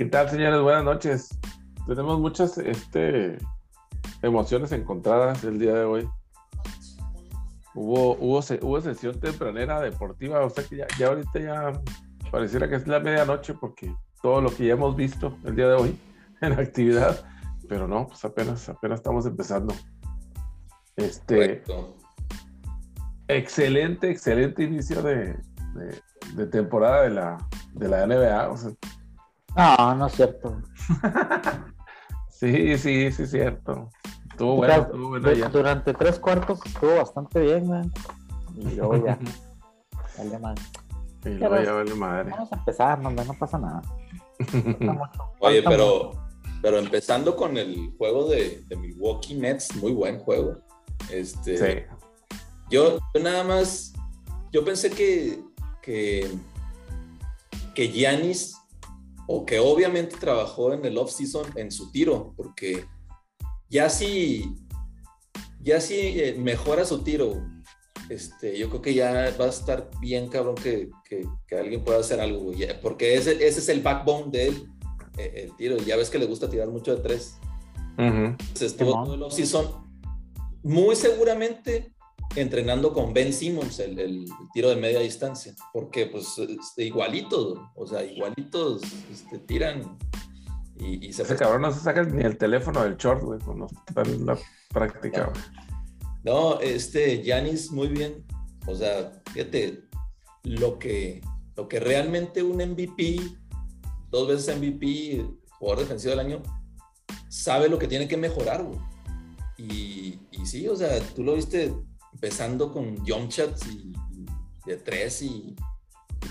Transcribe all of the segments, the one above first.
¿Qué tal, señores? Buenas noches. Tenemos muchas este, emociones encontradas el día de hoy. Hubo, hubo, hubo sesión tempranera deportiva, o sea que ya, ya ahorita ya pareciera que es la medianoche porque todo lo que ya hemos visto el día de hoy en actividad, pero no, pues apenas, apenas estamos empezando. Este, excelente, excelente inicio de, de, temporada de la, de la NBA. O sea. No, no es cierto. sí, sí, sí, es cierto. Estuvo bueno, estuvo bueno ya. Durante tres cuartos estuvo bastante bien, man. Y luego ya. vale madre. Y luego ya vale madre. Vamos a empezar, no, no pasa nada. Oye, pero, pero empezando con el juego de, de Milwaukee Nets, muy buen juego. Este, sí. yo, nada más, yo pensé que, que, que Giannis, o que obviamente trabajó en el off-season en su tiro, porque ya si, ya si eh, mejora su tiro, este, yo creo que ya va a estar bien cabrón que, que, alguien pueda hacer algo, porque ese, ese, es el backbone de él, eh, el tiro, ya ves que le gusta tirar mucho de tres. estuvo todo el off-season. Muy seguramente entrenando con Ben Simmons el, tiro de media distancia, porque pues este, igualitos, o sea, igualitos este, tiran y, se... Ese cabrón no se saca ni el teléfono del short, güey, cuando está en la práctica. No, este, Yanis muy bien, o sea, fíjate, lo que, lo que realmente un MVP, dos veces MVP, jugador defensivo del año, sabe lo que tiene que mejorar, güey. Y, y sí, o sea, tú lo viste empezando con jump shots y, de tres y,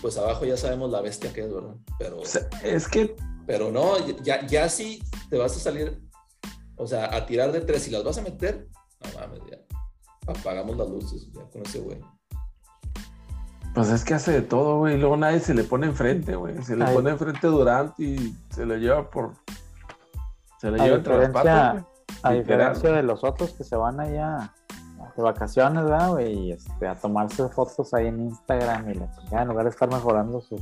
pues abajo ya sabemos la bestia que es, ¿verdad? Pero es que pero no, ya, ya sí te vas a salir, o sea, a tirar de tres y las vas a meter, no mames, ya apagamos las luces ya con ese güey. Pues es que hace de todo, güey. Luego nadie se le pone enfrente, güey. Se le pone enfrente Durant y se le lleva por. Se le lleva entre las patas. A diferencia de los otros que se van allá de vacaciones, ¿verdad, güey? Y este, a tomarse fotos ahí en Instagram y la chingada, en lugar de estar mejorando sus,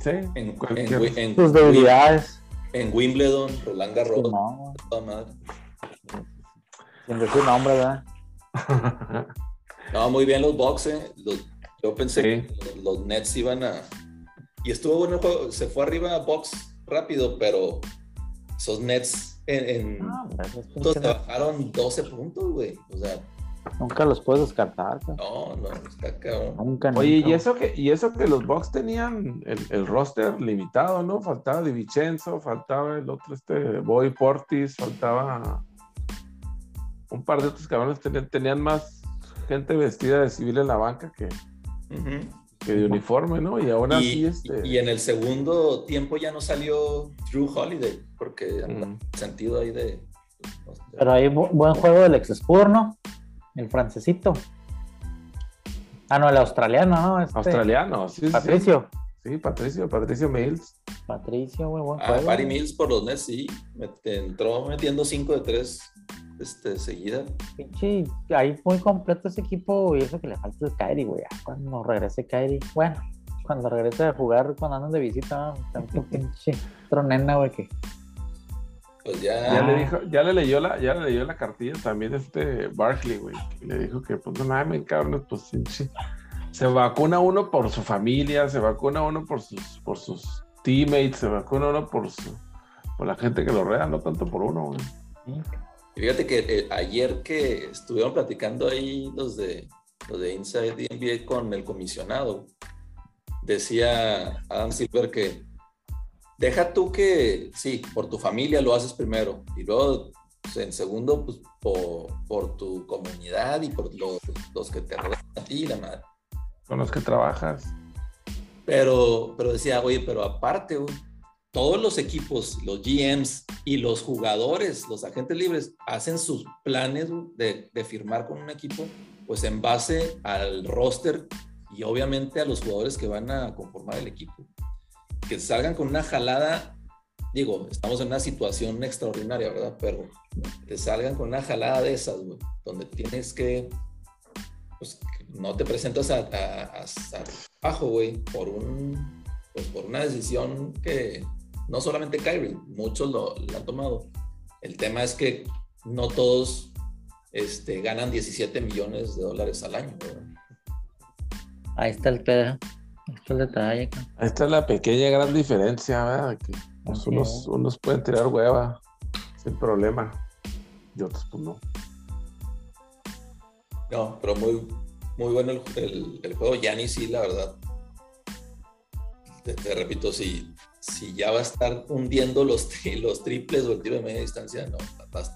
sí, en, sus debilidades. En Wimbledon, Roland Garros, no, toda madre. Sin decir nombre, ¿verdad? no, muy bien los boxes. yo pensé que los, Nets iban a. Y estuvo bueno el juego. Se fue arriba a box rápido, pero esos Nets en, ah, puntos te bajaron 12 puntos, güey. O sea. Nunca los puedes descartar. No, no, está cabrón. Nunca, Oye, y eso que, y eso que los Bucks tenían el, roster limitado, ¿no? Faltaba Di Vincenzo, faltaba el otro, este, Boy Portis, faltaba un par de otros cabrones tenían, tenían más gente vestida de civil en la banca que, que de uniforme, ¿no? Y ahora sí, este... Y en el segundo tiempo ya no salió Drew Holiday, porque mm. sentido ahí de... Pero hay buen juego del ex ¿no? El francesito. Ah, no, el australiano, ¿no? Este... Australiano, sí. Patricio. Sí. Patricio, Patricio Mills. Patricio, muy buen ah, juego. Ah, Mills por los Nets, sí. entró metiendo 5 de 3 este, seguida. Pinche, ahí muy completo ese equipo y eso que le falta el Kairi, güey. Cuando regrese Kairi, bueno, cuando regrese a jugar cuando andan de visita, tanto pinche tronena, güey, que. Pues ya. Ya le dijo, ya le leyó la, ya le leyó la cartilla también este Barkley, güey. Le dijo que pues no mames, cabrón, pues pinche. Se vacuna uno por su familia, se vacuna uno por sus, por sus teammates, se vacuna uno por su, por la gente que lo rodea, no tanto por uno, güey. Fíjate que eh, ayer que estuvieron platicando ahí los de, los de Inside NBA con el comisionado, decía Adam Silver que deja tú que, sí, por tu familia lo haces primero y luego en segundo, pues por, tu comunidad y por los, que te rodean a ti, la madre. Con los que trabajas. Pero, pero decía, oye, pero aparte, todos los equipos, los GMs y los jugadores, los agentes libres, hacen sus planes de, firmar con un equipo, pues en base al roster y obviamente a los jugadores que van a conformar el equipo. Que salgan con una jalada, digo, estamos en una situación extraordinaria, ¿verdad? Pero que salgan con una jalada de esas, donde tienes que, pues, no te presentas a, a, güey, por un, pues, por una decisión que no solamente Kyrie, muchos lo, han tomado. El tema es que no todos este, ganan 17 millones de dólares al año. Ahí está el pedo. Ahí está el detalle. Ahí está la pequeña gran diferencia, ¿verdad? Que unos, unos, pueden tirar hueva sin problema y otros pues no. No, pero muy, muy bueno el, el, el juego. Yanni sí, la verdad. Te, repito, si, si ya va a estar hundiendo los, los triples o el tiro de media distancia, no,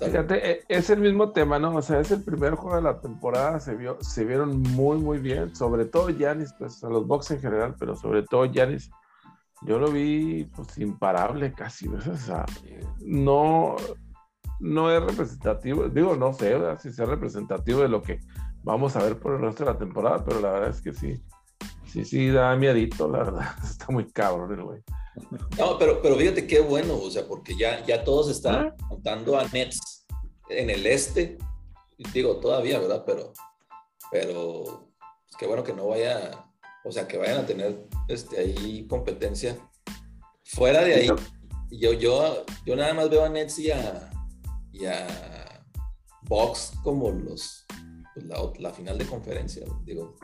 Fíjate, e, es el mismo tema, ¿no? O sea, es el primer juego de la temporada, se, vio, se vieron muy, muy bien. Sobre todo Yanis, pues a los box en general, pero sobre todo Yanis. Yo lo vi pues imparable casi, o sea, no, no es representativo, digo, no sé si es representativo de lo que vamos a ver por el resto de la temporada, pero la verdad es que sí, sí, sí, da miedito, la verdad, está muy cabrón el güey. No, pero, pero fíjate qué bueno, o sea, porque ya, ya todos están contando a Nets en el este, digo, todavía, ¿verdad? Pero, pero, pues qué bueno que no vaya, o sea, que vayan a tener este, ahí competencia. Fuera de ahí, yo, yo, yo nada más veo a Nets y a, y a Box como los pues, la, final de conferencia, digo,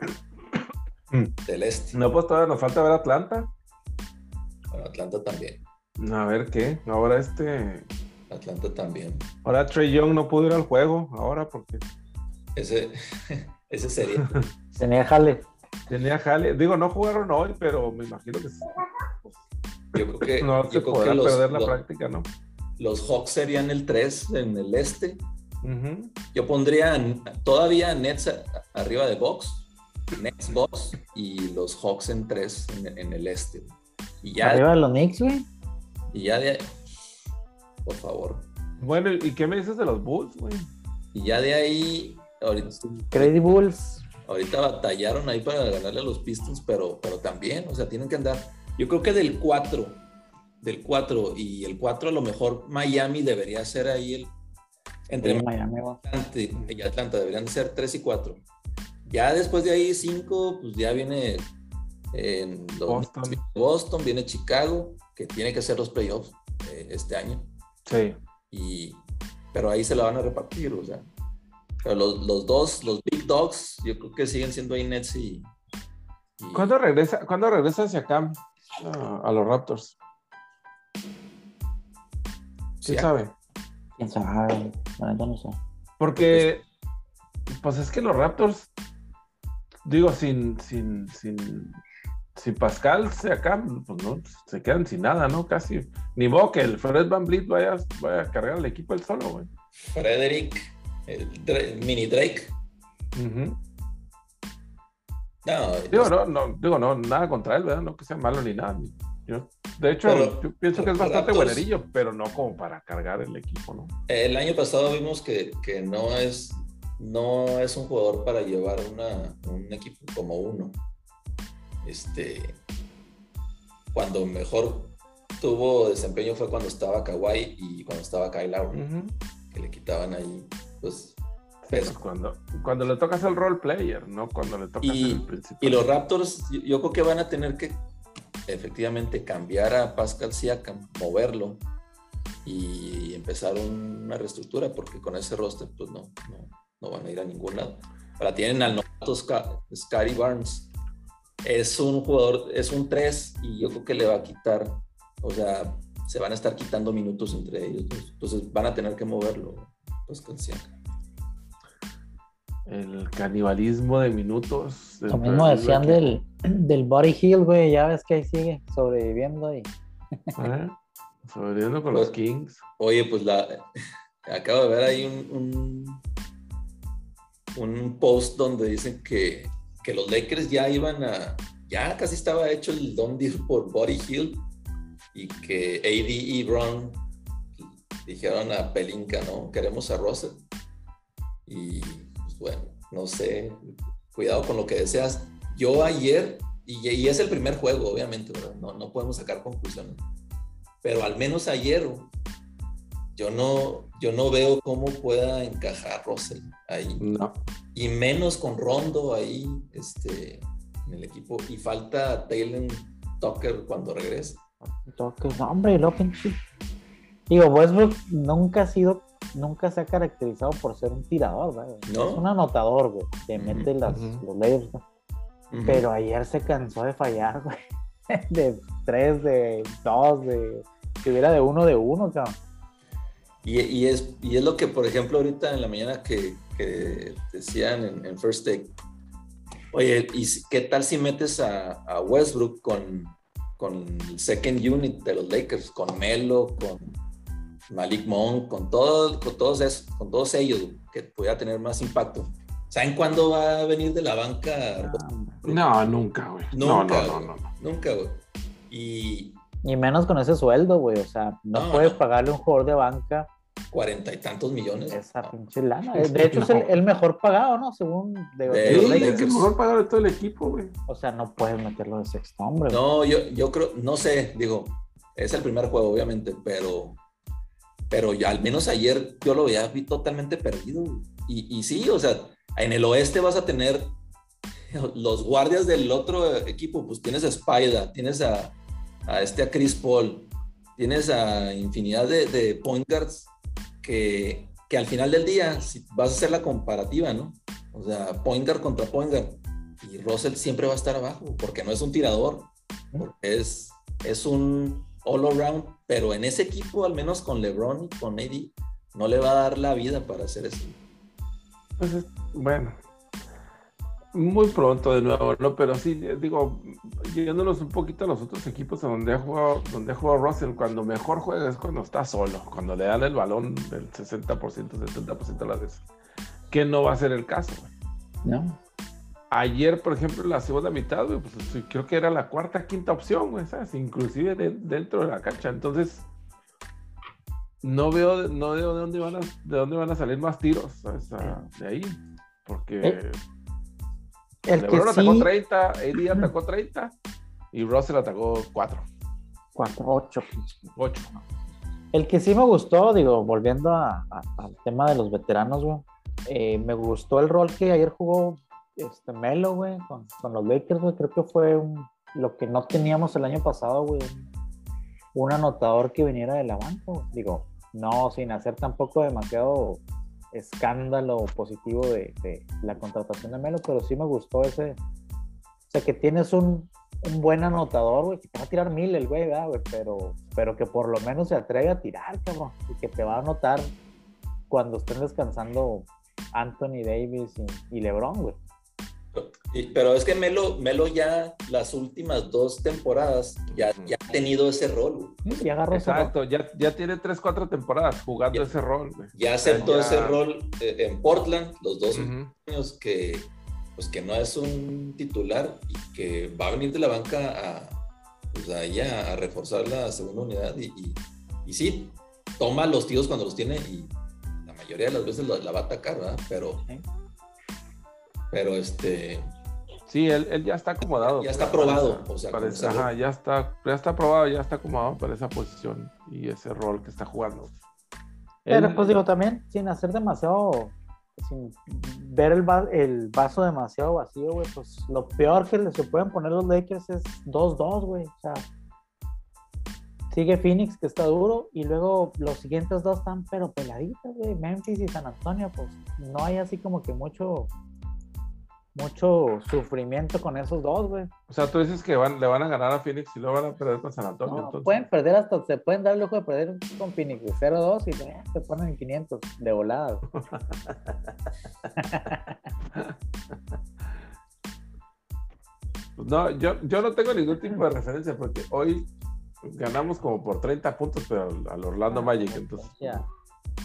mm. del este. No, pues todavía nos falta ver Atlanta. Bueno, Atlanta también. A ver qué, ahora este. Atlanta también. Ahora Trey Young no pudo ir al juego, ahora porque. Ese, ese sería. Tenía jale. Tenía jale. Digo, no jugaron hoy, pero me imagino que. yo creo que. No se podrá perder la práctica, ¿no? Los Hawks serían el 3 en el este yo pondría todavía Nets arriba de Box, Nets Box y los Hawks en 3 en, el este. Y ya, arriba de los Knicks, güey. Y ya de ahí, por favor. Bueno, ¿y qué me dices de los Bulls, güey? Y ya de ahí, ahorita, Crazy Bulls. Ahorita batallaron ahí para ganarle a los Pistons, pero, pero también, o sea, tienen que andar. Yo creo que del 4, del 4 y el 4 a lo mejor Miami debería ser ahí el entre Miami y Atlanta deberían ser 3 y 4. Ya después de ahí 5, pues ya viene en Boston. viene Chicago, que tiene que ser los playoffs eh, este año. Sí. Y, pero ahí se la van a repartir, o sea. Pero los, los dos, los Big Dogs, yo creo que siguen siendo ahí Nets y. ¿Cuándo, regresa, ¿Cuándo regresa hacia acá a los Raptors? ¿Quién sabe? ¿Quién sabe? no sé. Porque, pues es que los Raptors, digo, sin, sin, sin, si Pascal se acá, pues no, se quedan sin nada, ¿no? Casi. Ni modo que el Fred Van Vliet vaya, vaya a cargar el equipo él solo, güey. Frederick, el mini Drake. No, digo, no, no, digo, no, nada contra él, ¿verdad? No que sea malo ni nada. Yo, de hecho, yo pienso que es bastante buenerillo, pero no como para cargar el equipo, ¿no? El año pasado vimos que, que no, es, no es un jugador para llevar una, un equipo como uno. Este, cuando mejor tuvo desempeño fue cuando estaba Kawhi y cuando estaba Kyle Lowry, que le quitaban ahí, pues, pues cuando, cuando le tocas el role player, ¿no? Cuando le tocas el principal. Y los Raptors, yo creo que van a tener que efectivamente cambiar a Pascal Siakam, moverlo y empezar una reestructura, porque con ese roster pues no, no, van a ir a ningún lado. Ahora tienen al novato Scotty Barnes. Es un jugador, es un 3 y yo creo que le va a quitar, o sea, se van a estar quitando minutos entre ellos. Entonces van a tener que moverlo Pascal Siakam el canibalismo de minutos. Lo mismo decían del, del Body Hill, güey, ya ves que ahí sigue sobreviviendo y... Sobreviviendo con los pues, Kings. Oye, pues la acabo de ver ahí un, un, post donde dicen que, que, los Lakers ya iban a, ya casi estaba hecho el don deal por Body Hill y que AD y Brown dijeron a Pelinka, ¿no? Queremos a Russell. Y bueno, no sé, cuidado con lo que deseas. Yo ayer, y, es el primer juego, obviamente, No, no podemos sacar conclusiones, pero al menos ayer yo no, yo no veo cómo pueda encajar Russell ahí. No. Y menos con Rondo ahí este, en el equipo. Y falta Taylor Tucker cuando regrese. Toques, no, hombre, lo pinche. Digo, Westbrook nunca ha sido, nunca se ha caracterizado por ser un tirador, güey. Es un anotador, güey, que mete las, los layers, Pero ayer se cansó de fallar, güey. De tres, de dos, de. que hubiera de uno de uno, cabrón. Y, es, y es lo que, por ejemplo, ahorita en la mañana que, decían en, First Take. Oye, ¿y qué tal si metes a, Westbrook con, con el second unit de los Lakers? Con Melo, con Malik Monk, con, todo, con, todos, esos, con todos ellos, que pudiera tener más impacto. ¿Saben cuándo va a venir de la banca? No, nunca, güey. Nunca, no, no, no, Nunca, güey. Y, y menos con ese sueldo, güey. O sea, no, puedes pagarle un jugador de banca cuarenta y tantos millones. Esa pinche lana. De hecho, es el, mejor pagado, ¿no? Según de, es el mejor pagado de todo el equipo, güey. O sea, no puedes meterlo de sexto hombre. No, yo, yo creo, no sé, digo, es el primer juego, obviamente, pero, pero ya al menos ayer yo lo veía totalmente perdido. Y, y sí, o sea, en el oeste vas a tener los guardias del otro equipo, pues tienes a Spider, tienes a, a este a Chris Paul, tienes a infinidad de, de point guards que, al final del día, si vas a hacer la comparativa, ¿no? O sea, Pointer contra Pointer, y Russell siempre va a estar abajo, porque no es un tirador, es, es un all around, pero en ese equipo, al menos con LeBron y con AD, no le va a dar la vida para hacer eso. Pues bueno, muy pronto de nuevo, ¿no? Pero sí, digo, yéndonos un poquito a los otros equipos donde ha jugado, donde ha jugado Russell, cuando mejor juega es cuando está solo, cuando le dan el balón del 60%, 70% de las veces. Que no va a ser el caso, No. Ayer, por ejemplo, en la segunda mitad, pues creo que era la cuarta, quinta opción, güey, ¿sabes? Inclusive dentro de la cancha. Entonces, no veo, no veo de dónde van a, de dónde van a salir más tiros, ¿sabes? de ahí. Porque. Eh, el LeBron atacó 30, AD atacó 30 y Russell atacó 4. 4, 8. 8. El que sí me gustó, digo, volviendo al tema de los veteranos, güey, eh, me gustó el rol que ayer jugó este Melo, güey, con, con, los Lakers, güey. Creo que fue un, lo que no teníamos el año pasado, güey. Un anotador que viniera de la banca, Digo, no sin hacer tampoco demasiado escándalo positivo de, la contratación de Melo, pero sí me gustó ese. O sea, que tienes un, buen anotador, güey, que te va a tirar mil el güey, güey, pero, pero que por lo menos se atreve a tirar, cabrón, y que te va a anotar cuando estén descansando Anthony Davis y, y LeBron, güey pero es que Melo, Melo ya las últimas dos temporadas ya, ya ha tenido ese rol. Ya agarró Exacto, Ya, ya tiene tres, cuatro temporadas jugando ese rol. Ya aceptó ese rol eh, en Portland, los dos años que, pues que no es un titular y que va a venir de la banca a, pues a reforzar la segunda unidad y, y, sí, toma los tíos cuando los tiene y la mayoría de las veces la, va a atacar, ¿verdad? Pero... Pero este. Sí, él, ya está acomodado. Ya está probado. o sea, ajá, ya está, ya está probado, ya está acomodado para esa posición y ese rol que está jugando. Pero pues digo, también sin hacer demasiado, sin ver el, el vaso demasiado vacío, güey, pues lo peor que se pueden poner los Lakers es 2-2, güey. O sea, sigue Phoenix, que está duro, y luego los siguientes dos están pero peladitos, güey. Memphis y San Antonio, pues no hay así como que mucho mucho sufrimiento con esos dos, güey. O sea, tú dices que van, le van a ganar a Phoenix y luego van a perder con San Antonio. No, pueden perder hasta, se pueden dar el lujo de perder con Phoenix 0-2 y se ponen en 500 de volada. no, yo, yo no tengo ningún tipo de referencia porque hoy ganamos como por 30 puntos, pero al Orlando ah, Magic, entonces. Ya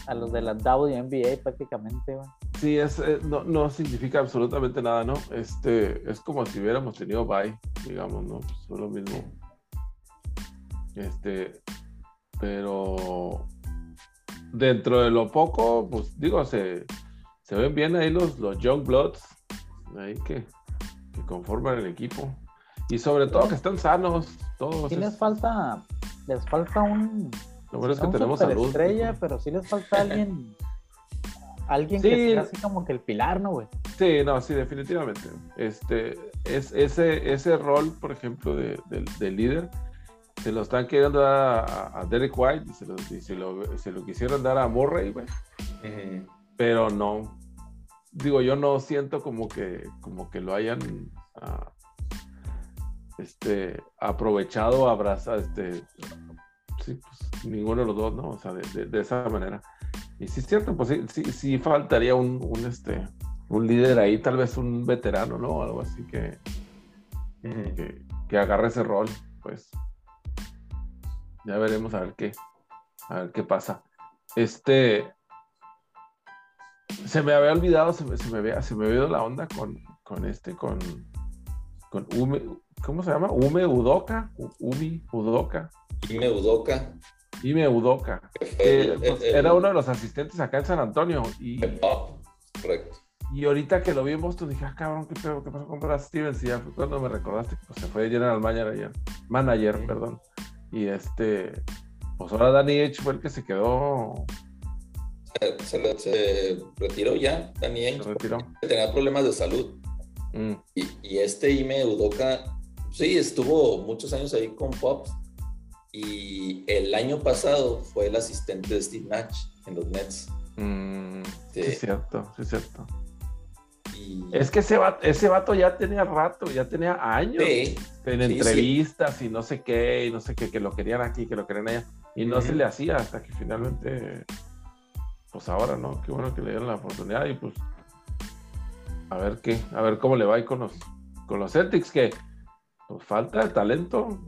a los de la WNBA prácticamente. Sí, es, eh, no, no, significa absolutamente nada, ¿no? Este, es como si hubiéramos tenido bye, digamos, ¿no? Pues lo mismo. Este, pero dentro de lo poco, pues digo, se, se ven bien ahí los, los Young Bloods, ahí que, que conforman el equipo. Y sobre todo que están sanos, todos. Sí les falta, les falta un, lo bueno es que tenemos salud. estrella, pero sí les falta alguien. alguien que sea así como que el pilar, ¿no, güey? Sí, no, sí, definitivamente. Este, es ese, ese rol, por ejemplo, de, líder, se lo están queriendo dar a, Derek White y, se lo, se, lo, quisieron dar a Murray, güey. Pero no. Digo, yo no siento como que, como que lo hayan ah, este, aprovechado, abrazado, este, sí, pues, ninguno de los dos, ¿no? O sea, de, esa manera. Y sí es cierto, pues sí, sí, faltaría un, un, este, un líder ahí, tal vez un veterano, ¿no? Algo así que, que, que agarre ese rol, pues. Ya veremos a ver qué, a ver qué pasa. Este, se me había olvidado, se me, se me había, se me había ido la onda con, con este, con, con Ume, ¿cómo se llama? Ume Udoka, Umi Udoka. Ime Udoka. Ime Udoka. Pues, era uno de los asistentes acá en San Antonio. Y, correcto. Y ahorita que lo vi en Boston dije, ah, cabrón, ¿qué, pedo, qué pasó con Brad Stevens? Y ya fue cuando me recordaste que pues, se fue General Manager. Manager, perdón. Y este, pues ahora Danny H fue el que se quedó. Se, retiró ya, Danny H. retiró. Tenía problemas de salud. Mm. Y, este Ime Udoka, sí, estuvo muchos años ahí con Pops. Y el año pasado fue el asistente de Steve Nash en los Nets. Mm, sí, es cierto, sí, es cierto. Es que ese vato, ese vato ya tenía rato, ya tenía años en entrevistas y no sé qué, y no sé qué, que lo querían aquí, que lo querían allá, y no se le hacía hasta que finalmente, pues ahora, ¿no? Qué bueno que le dieron la oportunidad y pues a ver qué, a ver cómo le va ahí con los, con los Celtics, que pues, falta el talento,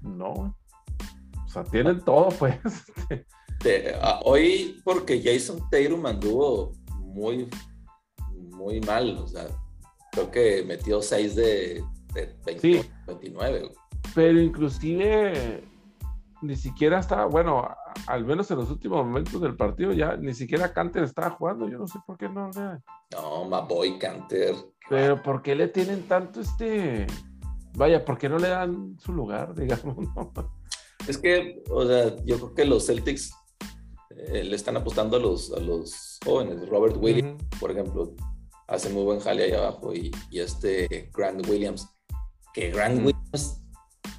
no, o sea, tienen todo, pues. hoy, porque Jason Tatum anduvo muy muy mal. O sea, creo que metió 6 de, 29. Pero inclusive ni siquiera estaba, bueno, al menos en los últimos momentos del partido ya ni siquiera Canter estaba jugando. Yo no sé por qué no. No, Maboy Canter. Pero ¿por qué le tienen tanto este... Vaya, ¿por qué no le dan su lugar, digamos? Es que, o sea, yo creo que los Celtics eh, le están apostando a los, a los jóvenes. Robert Williams, por ejemplo, hace muy buen jale ahí abajo. Y, este Grant Williams, que Grant Williams,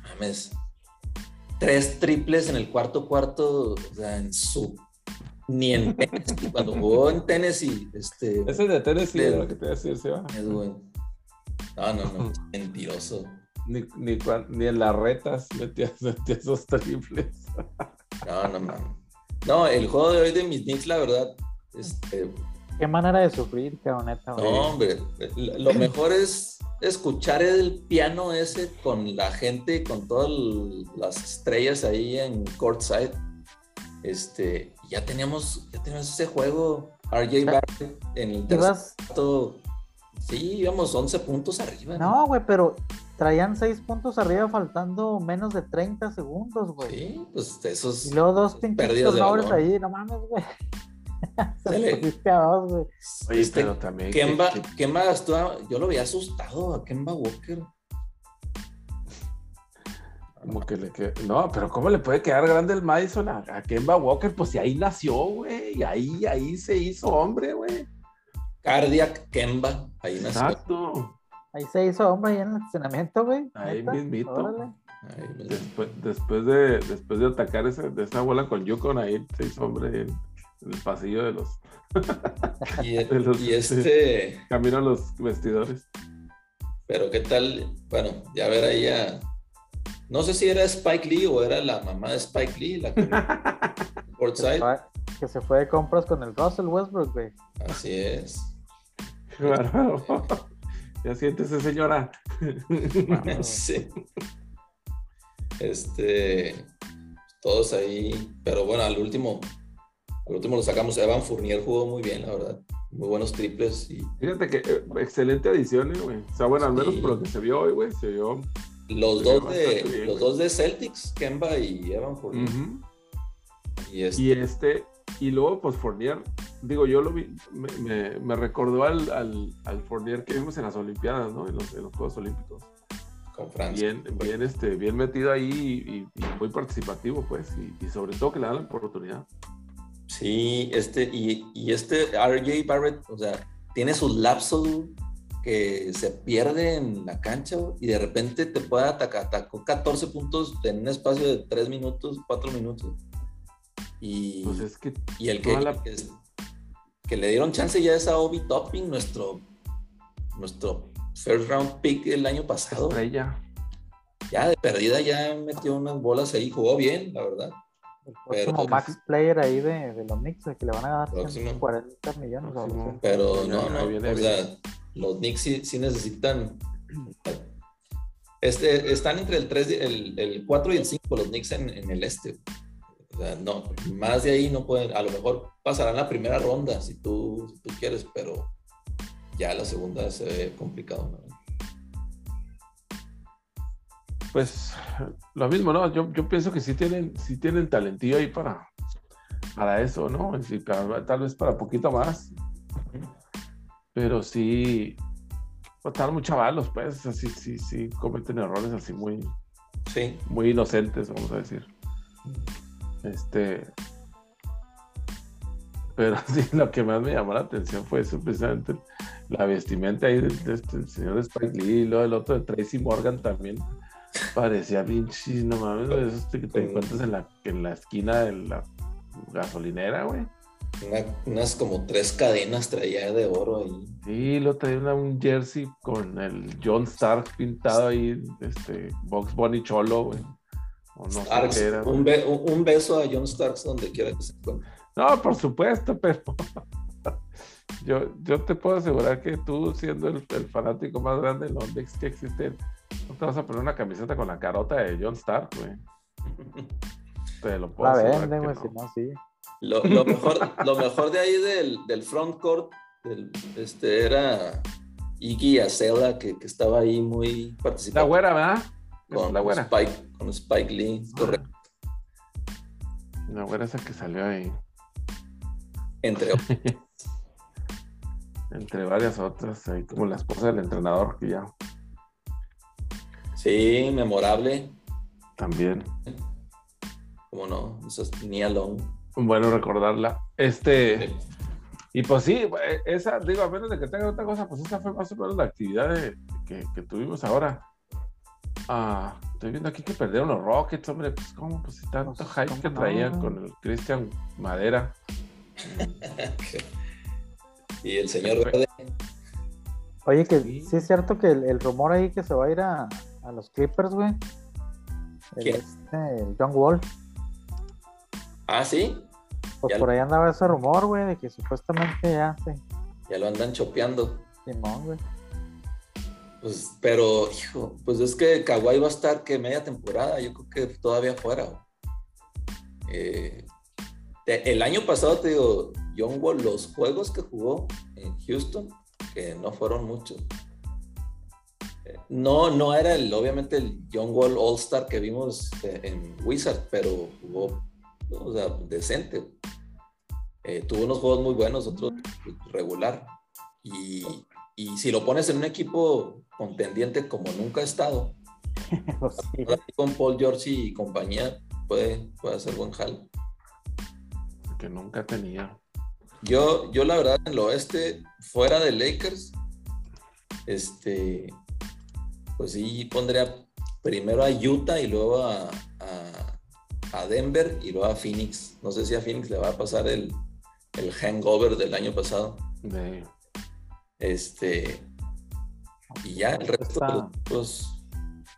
mames, tres triples en el cuarto cuarto, o sea, en su. Ni en Tennessee, cuando jugó en Tennessee. Este, Ese de Tennessee lo que te iba a decir, se va. Es bueno. No, no, no, mentiroso. Ni, ni, ni, en las retas metía, esos triples. No, no, man. No, el juego de hoy de mis Knicks, la verdad, este, Qué manera de sufrir, cabrón, neta. No, hombre, lo mejor es escuchar el piano ese con la gente, con todas las estrellas ahí en courtside. Este, ya teníamos, ya teníamos ese juego. RJ Barrett en el tercer Sí, íbamos 11 puntos arriba. No, güey, pero traían 6 puntos arriba faltando menos de 30 segundos, güey. Sí, pues esos. Y luego dos pinches ahí, no mames, güey. Oye, este, pero también. Kemba, yo lo había asustado a Kemba Walker. Como que le No, pero ¿cómo le puede quedar grande el Madison a, Kemba Walker? Pues si ahí nació, güey. Y ahí, ahí se hizo hombre, güey. Cardiac Kemba, ahí nació. Exacto. Ahí se hizo hombre ahí en el entrenamiento, güey. Ahí mismito. después, después, de, después de atacar esa, de esa bola con Yukon, ahí se hizo hombre en el pasillo de los. y, este. Camino a los vestidores. Pero qué tal, bueno, ya ver ahí a. No sé si era Spike Lee o era la mamá de Spike Lee, la que. que se fue de compras con el Russell Westbrook, güey. Así es. Claro. Ya siéntese, señora. sí. Este. Todos ahí. Pero bueno, al último, al último lo sacamos. Evan Fournier jugó muy bien, la verdad. Muy buenos triples. Y... Fíjate que eh, excelente adición, güey. O sea, bueno, al menos por lo que se vio hoy, güey, se vio. Los, dos, de, los dos de Celtics, Kemba y Evan Fournier. y, este... y, este... y luego, pues Fournier, digo, yo lo vi, me, me, recordó al, al, al, Fournier que vimos en las Olimpiadas, ¿no? En los, en los Juegos Olímpicos. Con Francia. Bien, bien, este, bien metido ahí y, muy participativo, pues, y, y sobre todo que le dan la oportunidad. Sí, este, y, y este RJ Barrett, o sea, tiene sus lapsos que se pierde en la cancha y de repente te puede atacar. Atacó 14 puntos en un espacio de 3 minutos, 4 minutos. Y, pues que y el que, que, le dieron chance ya es a Obi Topping, nuestro, nuestro first round pick el año pasado. Ya de perdida ya metió unas bolas ahí, jugó bien, la verdad. El próximo max player ahí de, de, los Knicks, que le van a dar 40 millones. pero no, no, o sea, los Knicks sí, necesitan. Este, están entre el, 3, el, el 4 y el 5 los Knicks en, en, el este. O sea, no, más de ahí no pueden. A lo mejor pasarán la primera ronda si tú, si tú quieres, pero ya la segunda se ve complicado. ¿no? Pues lo mismo, ¿no? Yo, yo pienso que sí tienen, sí tienen talentillo ahí para, para eso, ¿no? tal vez para poquito más. Pero sí, pues, están muy chavalos, pues, así, sí, sí, cometen errores así muy, sí. muy inocentes, vamos a decir. Este, pero sí, lo que más me llamó la atención fue eso, precisamente la vestimenta ahí de, este señor Spike Lee y luego el otro de Tracy Morgan también Parecía pinche, no mames, eso que te encuentras en la, en la esquina de la gasolinera, güey. unas como tres cadenas traía de oro ahí. Sí, lo traía un jersey con el John Stark pintado ahí, este, Box Bunny Cholo, güey. Un, un, beso a John Starks donde quiera que se encuentre. No, por supuesto, pero yo, yo te puedo asegurar que tú, siendo el, fanático más grande de los Knicks que existen, no te vas a poner una camiseta con la carota de John Stark, güey. Te lo puedo la venden, güey, si no, sí. Lo, lo, mejor, lo mejor de ahí del, del front court del, este, era Iggy Azela, que, que estaba ahí muy participando. La güera, ¿verdad? Con, la güera. Spike, con Spike Lee, correcto. La güera esa que salió ahí. Entre Entre varias otras, ahí como la esposa del entrenador, que ya Sí, memorable. También. ¿Cómo no? Esa es Nia Long. Bueno recordarla. Este. Y pues sí, eh, esa, digo, a menos de que tenga otra cosa, pues esa fue más o menos la actividad que, tuvimos ahora. Ah, estoy viendo aquí que perdieron los Rockets, hombre, pues cómo, pues tanto pues, hype que traían con el Christian Madera. y el señor Verde. Oye, que sí. es cierto que el, rumor ahí que se va a ir a, a los Clippers, güey. El, este, el John Wall. Ah, sí. Pues por ahí andaba ese rumor, güey, de que supuestamente ya sí. Ya lo andan chopeando. Simón, güey. Pues, pero, hijo, pues es que Kawhi va a estar que media temporada, yo creo que todavía fuera. Eh, el año pasado, te digo, John Wall, los juegos que jugó en Houston, que no fueron muchos, no, no era el, obviamente el John Wall All Star que vimos eh, en Wizard, pero jugó, o sea, decente. Eh, tuvo unos juegos muy buenos, otros regular. Y, si lo pones en un equipo contendiente como nunca ha estado, pues con Paul George y compañía, puede, puede hacer buen jal. Que nunca tenía. Yo, yo la verdad, en el oeste, fuera de Lakers, este, pues sí pondría primero a Utah y luego a, Denver y luego a Phoenix. No sé si a Phoenix le va a pasar el, hangover del año pasado. Este. Y ya el resto, pues,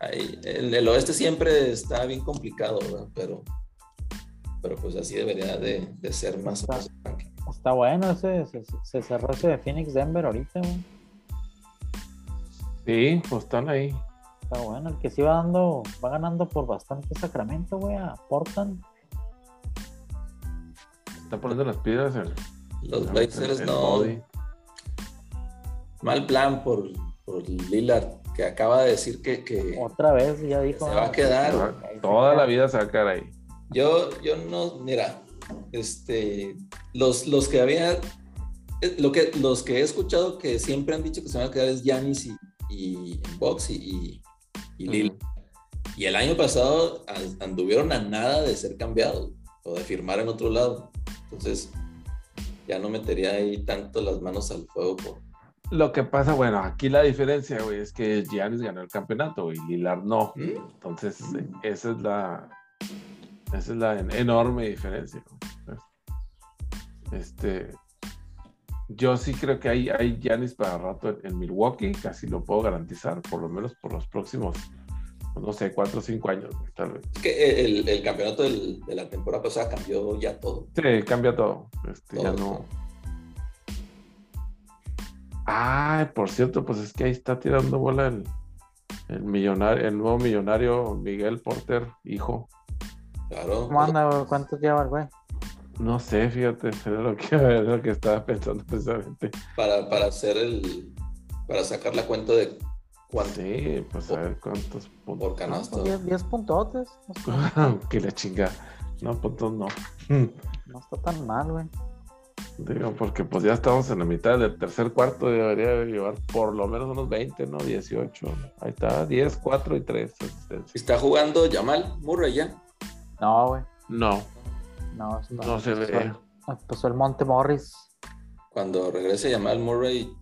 ahí, el, oeste siempre está bien complicado, Pero, pero pues así debería de, ser más está, Está bueno, ese, se, cerró ese de Phoenix Denver ahorita, Sí, pues están ahí. Está bueno, el que sí va dando, va ganando por bastante Sacramento, güey, a Portland. Está poniendo las piedras el, Los Blazers no. Mal plan por, por Lillard, que acaba de decir que, que Otra vez ya dijo. Se va a quedar. Toda la vida se va a quedar ahí. Yo, yo no, mira, este, los, los que había, eh, lo que, los que he escuchado que siempre han dicho que se van a quedar es Yanis y, y Box y, y, Lil. Y el año pasado anduvieron a nada de ser cambiados o de firmar en otro lado. Entonces, ya no metería ahí tanto las manos al fuego por, Lo que pasa, bueno, aquí la diferencia, güey, es que Giannis ganó el campeonato y Lilar no. ¿Mm? Entonces, esa es la esa es la enorme diferencia. Este, yo sí creo que hay, hay Giannis para rato en, Milwaukee, casi lo puedo garantizar, por lo menos por los próximos, no sé, cuatro o cinco años, tal vez. Es que el, campeonato de la temporada pasada cambió ya todo. Sí, cambia todo. Este, ya no. Ay, por cierto, pues es que ahí está tirando bola el, el millonario, el nuevo millonario Miguel Porter, hijo. Claro. ¿Cómo anda, ¿Cuántos lleva el güey? No sé, fíjate, era lo que, lo que estaba pensando precisamente. Para, para hacer el. Para sacar la cuenta de cuánto. Sí, pues a ver cuántos puntos. Por canasto. 10 puntotes. que la chinga. No, puntos no. No está tan mal, güey. Digo, porque pues ya estamos en la mitad del tercer cuarto, debería llevar por lo menos unos 20, ¿no? 18. Ahí está, 10, 4 y 3. ¿Está jugando Yamal Murray ya? No, güey. No. No, no se ve. Pasó el Monte Morris. Cuando regrese Yamal Murray,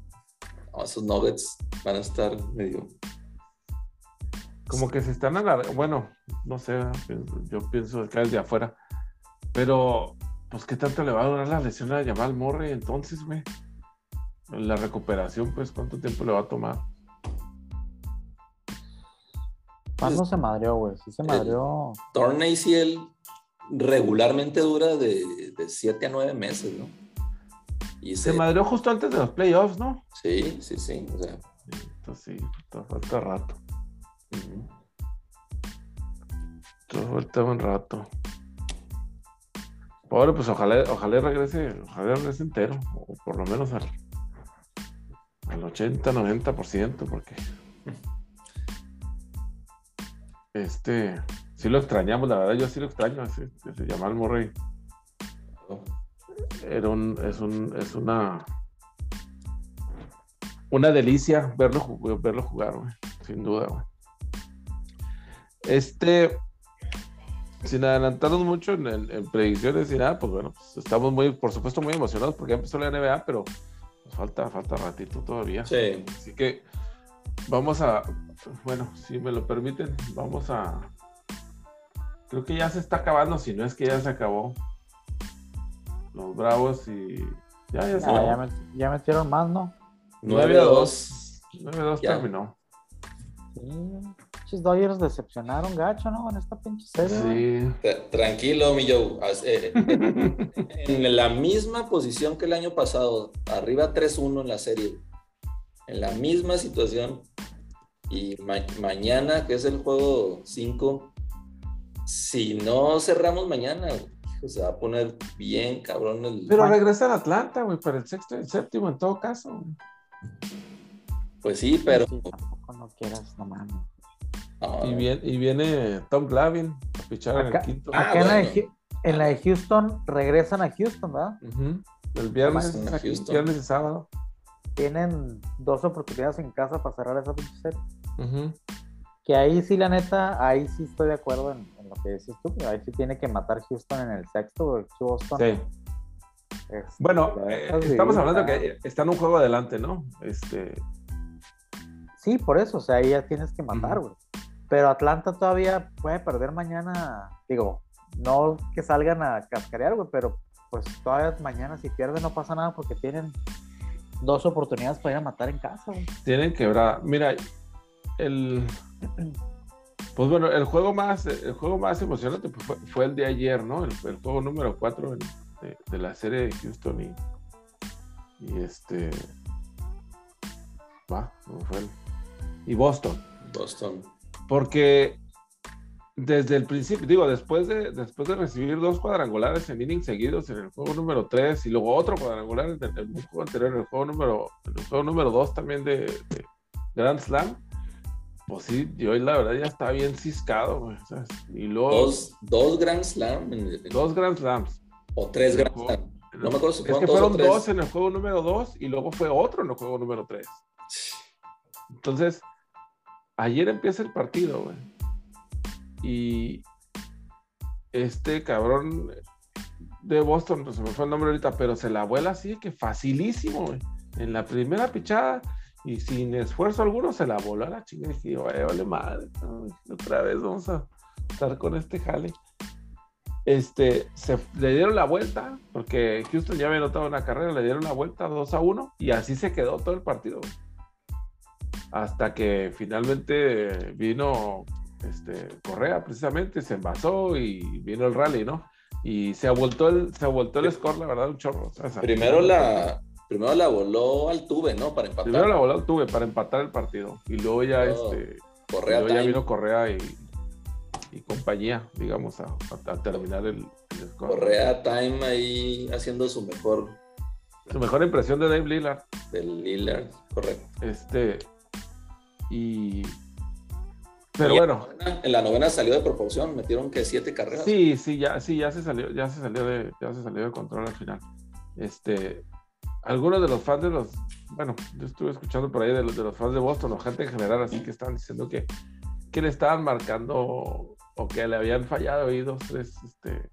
esos Nuggets van a estar medio. Como que se están alargando. Bueno, no sé, yo pienso que es de afuera. Pero pues qué tanto le va a durar la lesión a Jamal Murray entonces, güey. La recuperación, pues, ¿cuánto tiempo le va a tomar? ¿Cuándo se madrió, güey? Sí se madrió. Torn ACL regularmente dura de 7 a 9 meses, ¿no? Y se, madrió justo antes de los playoffs, ¿no? Sí, sí, sí. O sea. Entonces sí, falta, rato. Todo falta un rato. Pobre, pues ojalá, ojalá regrese, ojalá regrese entero, o por lo menos al, al 80, 90%, porque este, sí lo extrañamos, la verdad, yo sí lo extraño, ese, ese Jamal Murray. Era un, es un, es una una delicia verlo, verlo jugar, sin duda, güey. Este, sin adelantarnos mucho en, predicciones y nada, pues bueno, pues estamos muy, por supuesto, muy emocionados porque ya empezó la NBA, pero nos falta, falta ratito todavía. Sí. Así que vamos a, bueno, si me lo permiten, vamos a. Creo que ya se está acabando, si no es que ya se acabó. Los Bravos y. Ya, ya se ya, ya, metieron más, ¿no? 9 a 2. 9 a 2 terminó. Sí pinches Dodgers decepcionaron gacho, ¿no? En esta pinche serie. Sí. Tranquilo, mi Joe. Eh, en la misma posición que el año pasado, arriba 3-1 en la serie. En la misma situación. Y mañana, que es el juego 5, si no cerramos mañana, se va a poner bien cabrón el. Pero regresa al Atlanta, güey, para el sexto y el séptimo en todo caso. Pues sí, pero. tampoco no quieras, no mames. Y, viene, y viene Tom Glavin a pichar en el quinto. Acá ah, en, la de, Houston regresan a Houston, ¿verdad? El viernes, viernes y sábado. Tienen dos oportunidades en casa para cerrar esa pinche serie. Que ahí sí, la neta, ahí sí estoy de acuerdo en, lo que dices tú. Ahí sí tiene que matar Houston en el sexto. Houston. Sí. Este, bueno, eh, estamos hablando que está en un juego adelante, ¿no? Este. Sí, por eso, o sea, ahí ya tienes que matar, güey. Pero Atlanta todavía puede perder mañana. Digo, no que salgan a cascarear, güey, pero pues todavía mañana si pierden no pasa nada porque tienen dos oportunidades para ir a matar en casa, güey. Tienen quebrada. Mira, el. Pues bueno, el juego más, el juego más emocionante pues, fue, el de ayer, ¿no? El, juego número 4 de, la serie de Houston y, y este. Va, ¿cómo fue? Y Boston. Boston. Porque desde el principio, digo, después de, después de recibir dos cuadrangulares en innings seguidos en el juego número 3 y luego otro cuadrangular en el, juego anterior, en el juego número, en el juego número 2 también de, Grand Slam, pues sí, yo la verdad ya está bien ciscado, Y luego, dos, dos Grand Slam. dos Grand Slams. O tres Grand Slam. No me acuerdo si Es que fueron dos en el juego número 2 y luego fue otro en el juego número 3. Entonces, ayer empieza el partido, güey. Y este cabrón de Boston, no se me fue el nombre ahorita, pero se la vuela así que facilísimo, güey. En la primera pichada y sin esfuerzo alguno se la voló a la chinga y dije, vale madre, otra vez vamos a estar con este jale. Este, se le dieron la vuelta, porque Houston ya había notado una carrera, le dieron la vuelta 2 a 1 y así se quedó todo el partido. Hasta que finalmente vino este, Correa, precisamente, se envasó y vino el rally, ¿no? Y se ha vuelto el, se vuelto el score, la verdad, un chorro. primero la, primero la voló al tuve, ¿no? Para empatar. Primero la voló al tuve para empatar el partido. Y luego ya este. Correa luego ya vino Correa y, y compañía, digamos, a, terminar el, score. Correa Time ahí haciendo su mejor. Su mejor impresión de Dave Lillard. De Lillard, correcto. Este. Y pero bueno. En la, novena, salió de proporción, metieron que siete carreras. Sí, sí, ya, sí, ya se salió, ya se salió de, ya se salió de control al final. Este, algunos de los fans de los, bueno, yo estuve escuchando por ahí de los, de los fans de Boston o gente en general, así que estaban diciendo que, que le estaban marcando o que le habían fallado ahí dos, tres, este,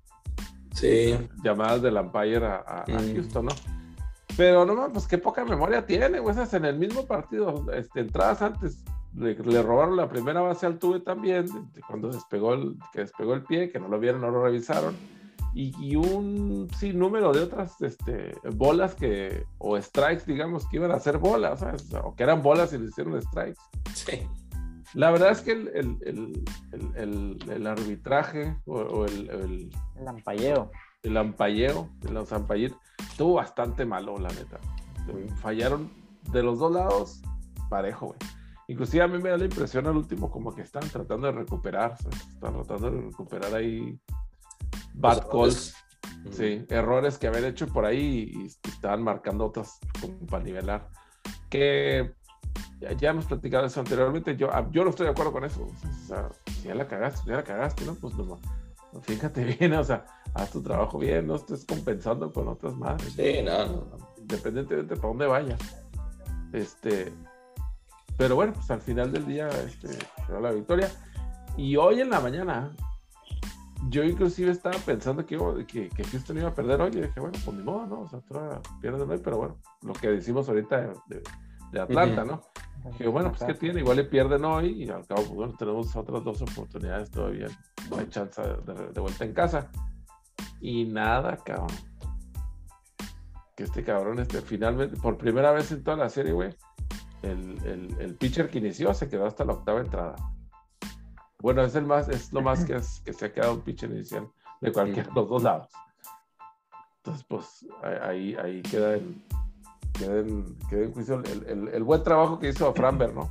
sí. llamadas del Empire a, mm. Houston, ¿no? Pero no, pues qué poca memoria tiene, güey, esas en el mismo partido, este, entradas antes, le, robaron la primera base al Tuve también, cuando despegó el, que despegó el pie, que no lo vieron, no lo revisaron. Y, un número de otras este, bolas que, o strikes, digamos, que iban a ser bolas, o que eran bolas y le hicieron strikes. Sí. La verdad es que el, el, el, el arbitraje o, el, el, el ampalleo. El ampalleo, los estuvo bastante malo, la neta. Fallaron de los dos lados, parejo, güey. Inclusive a mí me da la impresión al último como que están tratando de recuperar, están tratando de recuperar ahí bad calls, sí, errores que habían hecho por ahí y, estaban marcando otras como para nivelar. Que ya, hemos platicado eso anteriormente, yo, ah, yo no estoy de acuerdo con eso. O sea, si ya la cagaste, ya la cagaste, ¿no? Pues no, fíjate bien, o sea, haz tu trabajo bien, no estés compensando con otras madres. Sí, no, no. Independientemente de para dónde vayas. Este, pero bueno, pues al final del día este, se da la victoria. Y hoy en la mañana, yo inclusive estaba pensando que, que, que Houston iba a perder hoy. Y dije, bueno, pues ni modo, ¿no? O sea, pierden hoy, pero bueno, lo que decimos ahorita de, de Atlanta, ¿no? Bueno, pues ¿qué tiene? Igual le pierden hoy y al cabo, pues bueno, tenemos otras dos oportunidades todavía. No hay chance de, de vuelta en casa. Y nada, cabrón. Que este cabrón, este, finalmente, por primera vez en toda la serie, güey, el, el, pitcher que inició se quedó hasta la octava entrada. Bueno, es el más, es lo más que, que se ha quedado un pitcher inicial de cualquiera de los dos lados. Entonces, pues ahí, ahí queda en, queda en, juicio el, el, buen trabajo que hizo Framber, ¿no?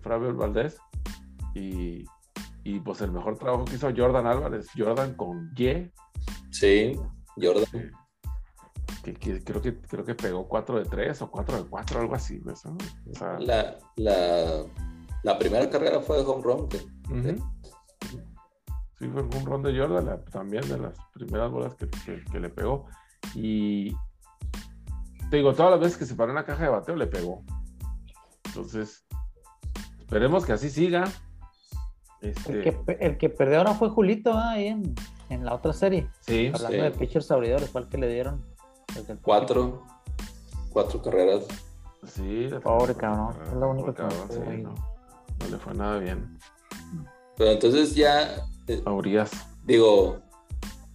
Framber Valdés. Y, y, pues el mejor trabajo que hizo Jordan Álvarez. Jordan con Y. Sí, Jordan creo que creo que pegó 4 de 3 o 4 de 4, algo así. la, la, la, primera carrera fue de home run. Sí, fue home run de Jordan, también de las primeras bolas que, que, le pegó. Y te digo, todas las veces que se paró en la caja de bateo le pegó. Entonces, esperemos que así siga. Este... El, que, el que perdió ahora fue Julito ahí en, en, la otra serie. Sí, Hablando de pitchers abridores, el que le dieron Cuatro, cuatro carreras. Sí, pobre cabrón. Es lo único que no, le fue nada bien. Pero entonces ya. Eh, Digo,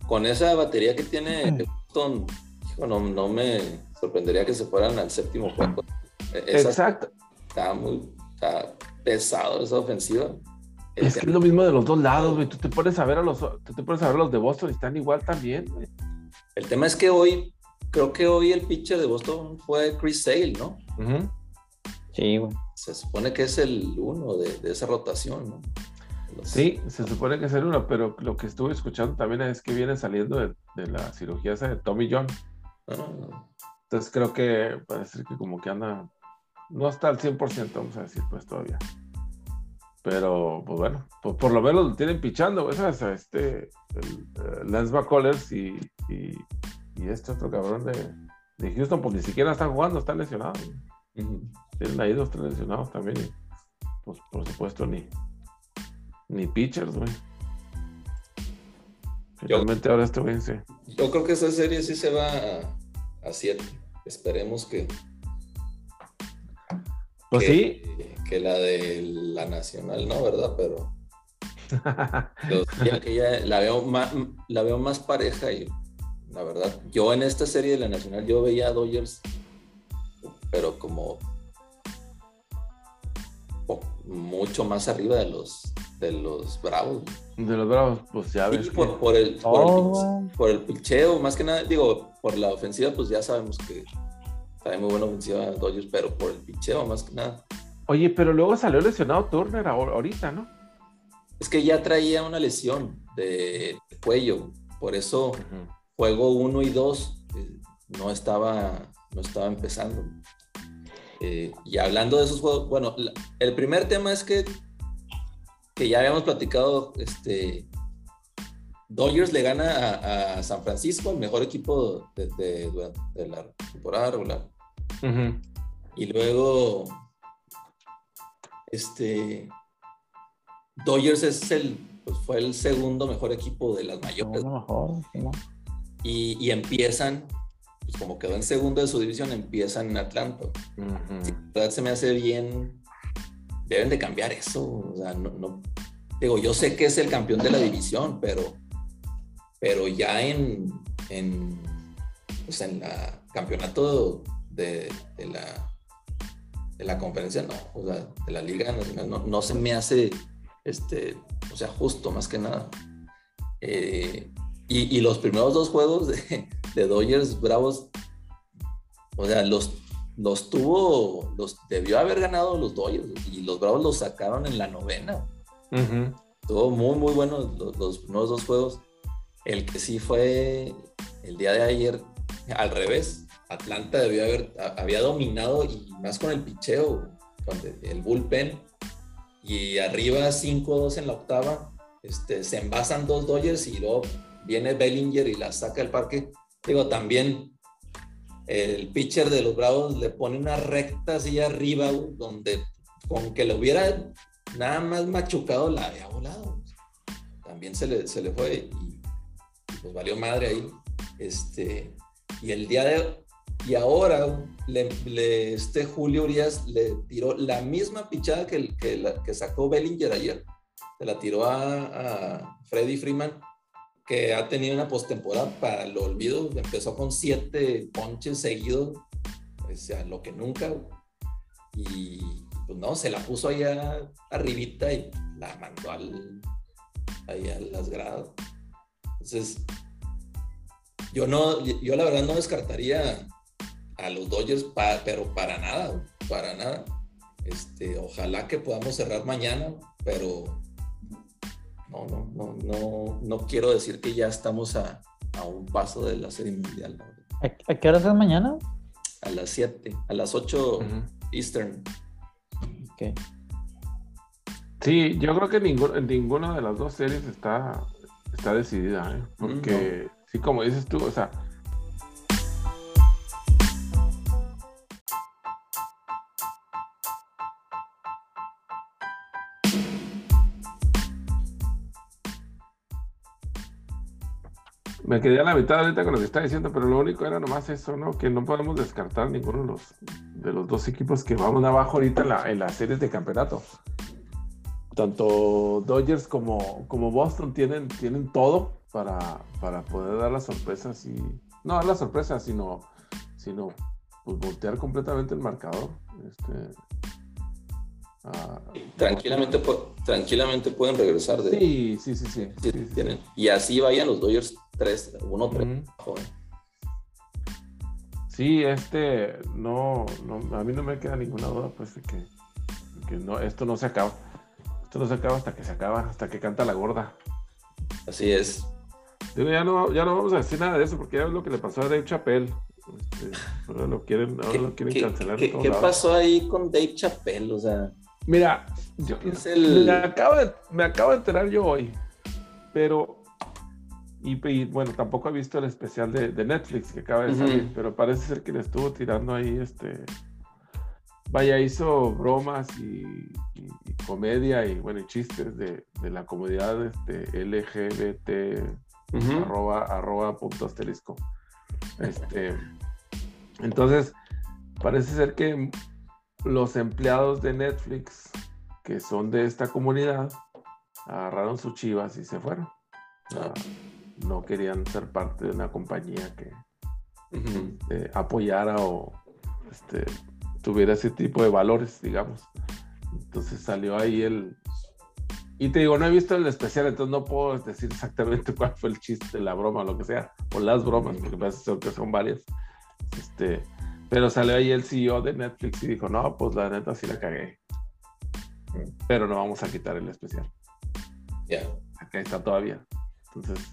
con esa batería que tiene Boston, no, no me sorprendería que se fueran al séptimo juego. E-, Exacto. Está muy está pesado esa ofensiva. Es que es lo mismo de los dos lados, güey. Tú te pones a ver a los, tú te pones a ver los de Boston y están igual también, El tema es que hoy creo que hoy el pitcher de Boston fue Chris Sale, ¿no? Sí, güey. Se supone que es el uno de, esa rotación, ¿no? Sí, se supone que es el uno, pero lo que estuve escuchando también es que viene saliendo de, la cirugía esa de Tommy John. Ah. Entonces creo que parece que como que anda, no está al 100%, vamos a decir, pues todavía. Pero, pues bueno, pues por lo menos lo tienen pichando, ¿sabes? Este, el, eh, Lance McCullers y, y este otro cabrón de, de Houston, pues ni siquiera está jugando, está lesionado. Tienen ahí dos, tres lesionados también. Y, pues por supuesto, ni, ni pitchers, güey. Finalmente ahora este güey Yo creo que esa serie sí se va a 7. Esperemos que, Pues sí. Que la de la nacional, ¿no? ¿Verdad? Pero. ya, la, veo más, la veo más pareja y la verdad, yo en esta serie de la nacional, yo veía a Dodgers, pero como mucho más arriba de los de los Bravos. De los Bravos, pues ya ves. por, por, el, por, el, picheo, más que nada, digo, por la ofensiva, pues ya sabemos que hay muy buena ofensiva Dodgers, pero por el picheo, más que nada. Oye, pero luego salió lesionado Turner ahorita, ¿no? Es que ya traía una lesión de cuello, por eso juego 1 y 2 eh, no, estaba, no estaba empezando. Eh, y hablando de esos juegos, bueno, el primer tema es que, que ya habíamos platicado, este, Dodgers le gana a, San Francisco, el mejor equipo de, la temporada regular. Y luego, este, Dodgers es el, pues, fue el segundo mejor equipo de las mayores. y, y, empiezan, pues como quedó en segundo de su división, empiezan en Atlanta. verdad se me hace bien, deben de cambiar eso. O sea, no, no, digo, yo sé que es el campeón de la división, pero, pero ya en, en, pues en la campeonato de, de la de la conferencia no, o sea, de la Liga Nacional no, no se me hace este, o sea, justo más que nada. Eh, y, los primeros dos juegos de, de, Dodgers Bravos, o sea, los, los tuvo, los debió haber ganado los Dodgers y los Bravos los sacaron en la novena. Tuvo muy, muy buenos los, primeros dos juegos. El que sí fue el día de ayer, al revés. Atlanta debió haber, había dominado y más con el picheo, con el bullpen y arriba 5-2 en la octava, este, se envasan dos Dodgers y luego viene Bellinger y la saca del parque. Digo, también el pitcher de los Bravos le pone una recta así arriba, donde con que lo hubiera nada más machucado la había volado. También se le, se le fue y, pues valió madre ahí. Este, y el día de, y ahora le, este Julio Urias le tiró la misma pichada que, que, que sacó Bellinger ayer. Se la tiró a, Freddy Freeman, que ha tenido una postemporada para el olvido. Empezó con siete ponches seguidos, o sea, lo que nunca. Y pues no, se la puso allá arribita y la mandó al, ahí a las gradas. Entonces, yo no, yo la verdad no descartaría a los Dodgers, pero para nada, para nada. Este, ojalá que podamos cerrar mañana, pero no, no, no, no, no quiero decir que ya estamos a, un paso de la serie mundial. ¿A, qué hora es mañana? A las 7, a las 8 Eastern. Okay. Sí, yo creo que en ninguna de las dos series está, está decidida, ¿eh? porque sí, como dices tú, o sea, Me quedé a la mitad ahorita con lo que está diciendo, pero lo único era nomás eso, ¿no? Que no podemos descartar ninguno de los, de los dos equipos que vamos abajo ahorita en, la, en las series de campeonato. Tanto Dodgers como, como Boston tienen, tienen todo para, para poder dar las sorpresas y. No dar las sorpresas, sino, sino pues, voltear completamente el marcador. Este, tranquilamente, tranquilamente pueden regresar de. Sí, sí, sí, sí. tienen. Y así vayan los Dodgers 3, 1 3. Sí, este, no, no, a mí no me queda ninguna duda, pues, de que, que, no, esto no se acaba. Esto no se acaba hasta que se acaba, hasta que canta la gorda. Así es. ya no, ya no vamos a decir nada de eso, porque ya es lo que le pasó a Dave Chappelle. Este, ahora lo quieren, ahora lo quieren cancelar. ¿Qué, ¿qué pasó ahí con Dave Chappelle? O sea. Mira, yo, me, acabo de, me acabo de enterar yo hoy, pero y, bueno, tampoco he visto el especial de, Netflix que acaba de salir, pero parece ser que le estuvo tirando ahí, este, vaya, hizo bromas y, comedia y, bueno, y chistes de, la comunidad este, LGBT, arroba, arroba punto asterisco. Este, entonces, parece ser que los empleados de Netflix que son de esta comunidad agarraron sus chivas y se fueron. no querían ser parte de una compañía que este, apoyara o este, tuviera ese tipo de valores, digamos. Entonces salió ahí el... Y te digo, no he visto el especial, entonces no puedo decir exactamente cuál fue el chiste, la broma, lo que sea, o las bromas, porque parece que son varias. Este, pero salió ahí el CEO de Netflix y dijo, no, pues la neta sí la cagué. Pero no vamos a quitar el especial. Ya. Acá está todavía. Entonces.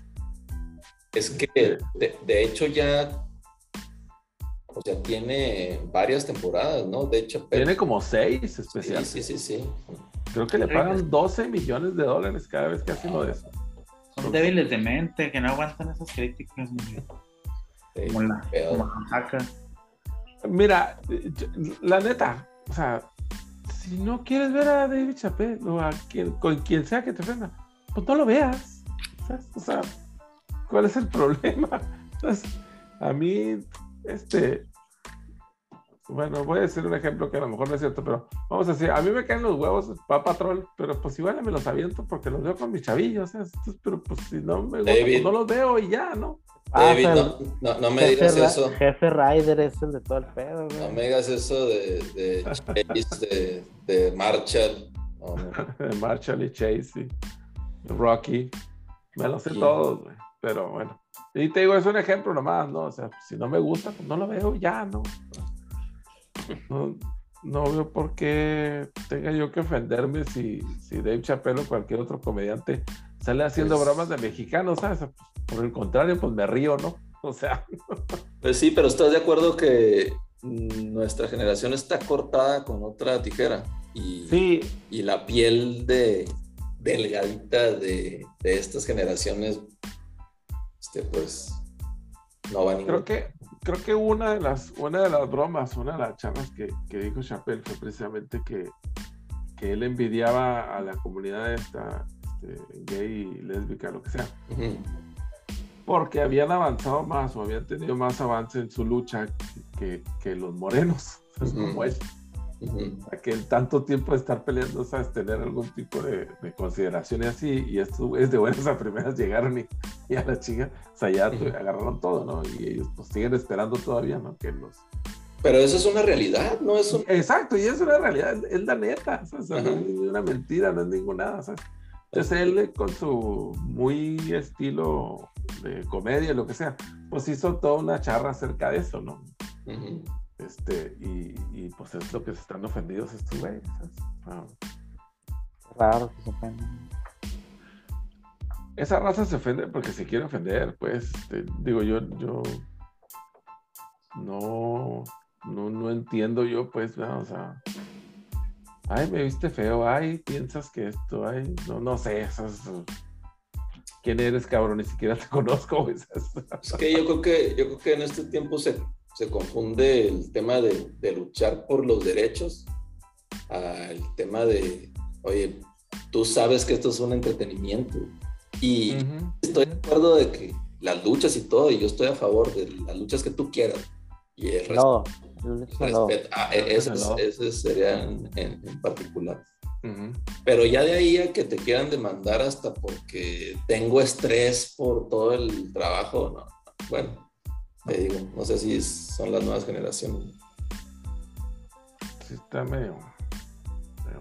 Es que, de hecho, ya o sea, tiene varias temporadas, ¿no? De hecho, tiene como seis especiales. Sí, sí, sí, Creo que le pagan 12 millones de dólares cada vez que hace uno de eso. Son débiles de mente, que no aguantan esas críticas. como la, Mira, la neta, o sea, si no quieres ver a David Chappelle o a quien, con quien sea que te ofenda, pues no lo veas. O sea, ¿cuál es el problema? Entonces, a mí, este, bueno, voy a decir un ejemplo que a lo mejor no es cierto, pero vamos a decir, a mí me caen los huevos pa patrón, pero pues igual me los aviento porque los veo con mis chavillos, pero pues si no me gusta, pues no los veo y ya, ¿no? David, ah, no, no, me digas eso. Jefe Rider es el de todo el pedo, No me digas eso de, de Chase, de, de, Marshall. de Marshall y Chase, y Rocky. Me los sé todos, güey. Pero bueno. Y te digo, es un ejemplo nomás, ¿no? O sea, si no me gusta, pues no lo veo ya, ¿no? No, veo por qué tenga yo que ofenderme si, si Dave Chappelle o cualquier otro comediante sale haciendo pues bromas de mexicanos, ¿sabes? Por el contrario, pues me río, ¿no? O sea. Pues sí, pero ¿estás de acuerdo que nuestra generación está cortada con otra tijera? Y, sí. y la piel de delgadita de, de estas generaciones, este, pues no va a Creo que, creo que una de las, una de las bromas, una de las charlas que, que dijo Chappelle fue precisamente que, que él envidiaba a la comunidad esta, este, gay y lésbica, lo que sea. Porque habían avanzado más o habían tenido más avance en su lucha que, que los morenos, como él que el tanto tiempo de estar peleando, sabes, tener algún tipo de, consideración y así, y esto es de buenas a primeras llegaron y, a la chica, o sea, ya agarraron todo, ¿no? Y ellos pues siguen esperando todavía, ¿no? Que los... Pero eso es una realidad, ¿no? Es Exacto, y es una realidad, es la neta, o sea, no es una mentira, no es ninguna, ¿sabes? Entonces él con su muy estilo de comedia, lo que sea, pues hizo toda una charra acerca de eso, ¿no? Este, y, y, pues es lo que se están ofendidos estos güeyes. Ah. Raro que se ofenden. Esa raza se ofende porque se quiere ofender, pues. Este, digo, yo, yo no, no, no entiendo yo, pues, o sea. Ay, me viste feo, ay, piensas que esto, ay, no, no sé, esas, quién eres, cabrón, ni siquiera te conozco. Es que yo creo que, yo creo que en este tiempo se, se confunde el tema de, luchar por los derechos al tema de, oye, tú sabes que esto es un entretenimiento. Y estoy de acuerdo de que las luchas y todo, y yo estoy a favor de las luchas que tú quieras. Y el no, respeto. Ah, e, ese, sería en, particular. Pero ya de ahí a que te quieran demandar hasta porque tengo estrés por todo el trabajo, no. Bueno, te digo, no sé si son las nuevas generaciones. Sí, está medio,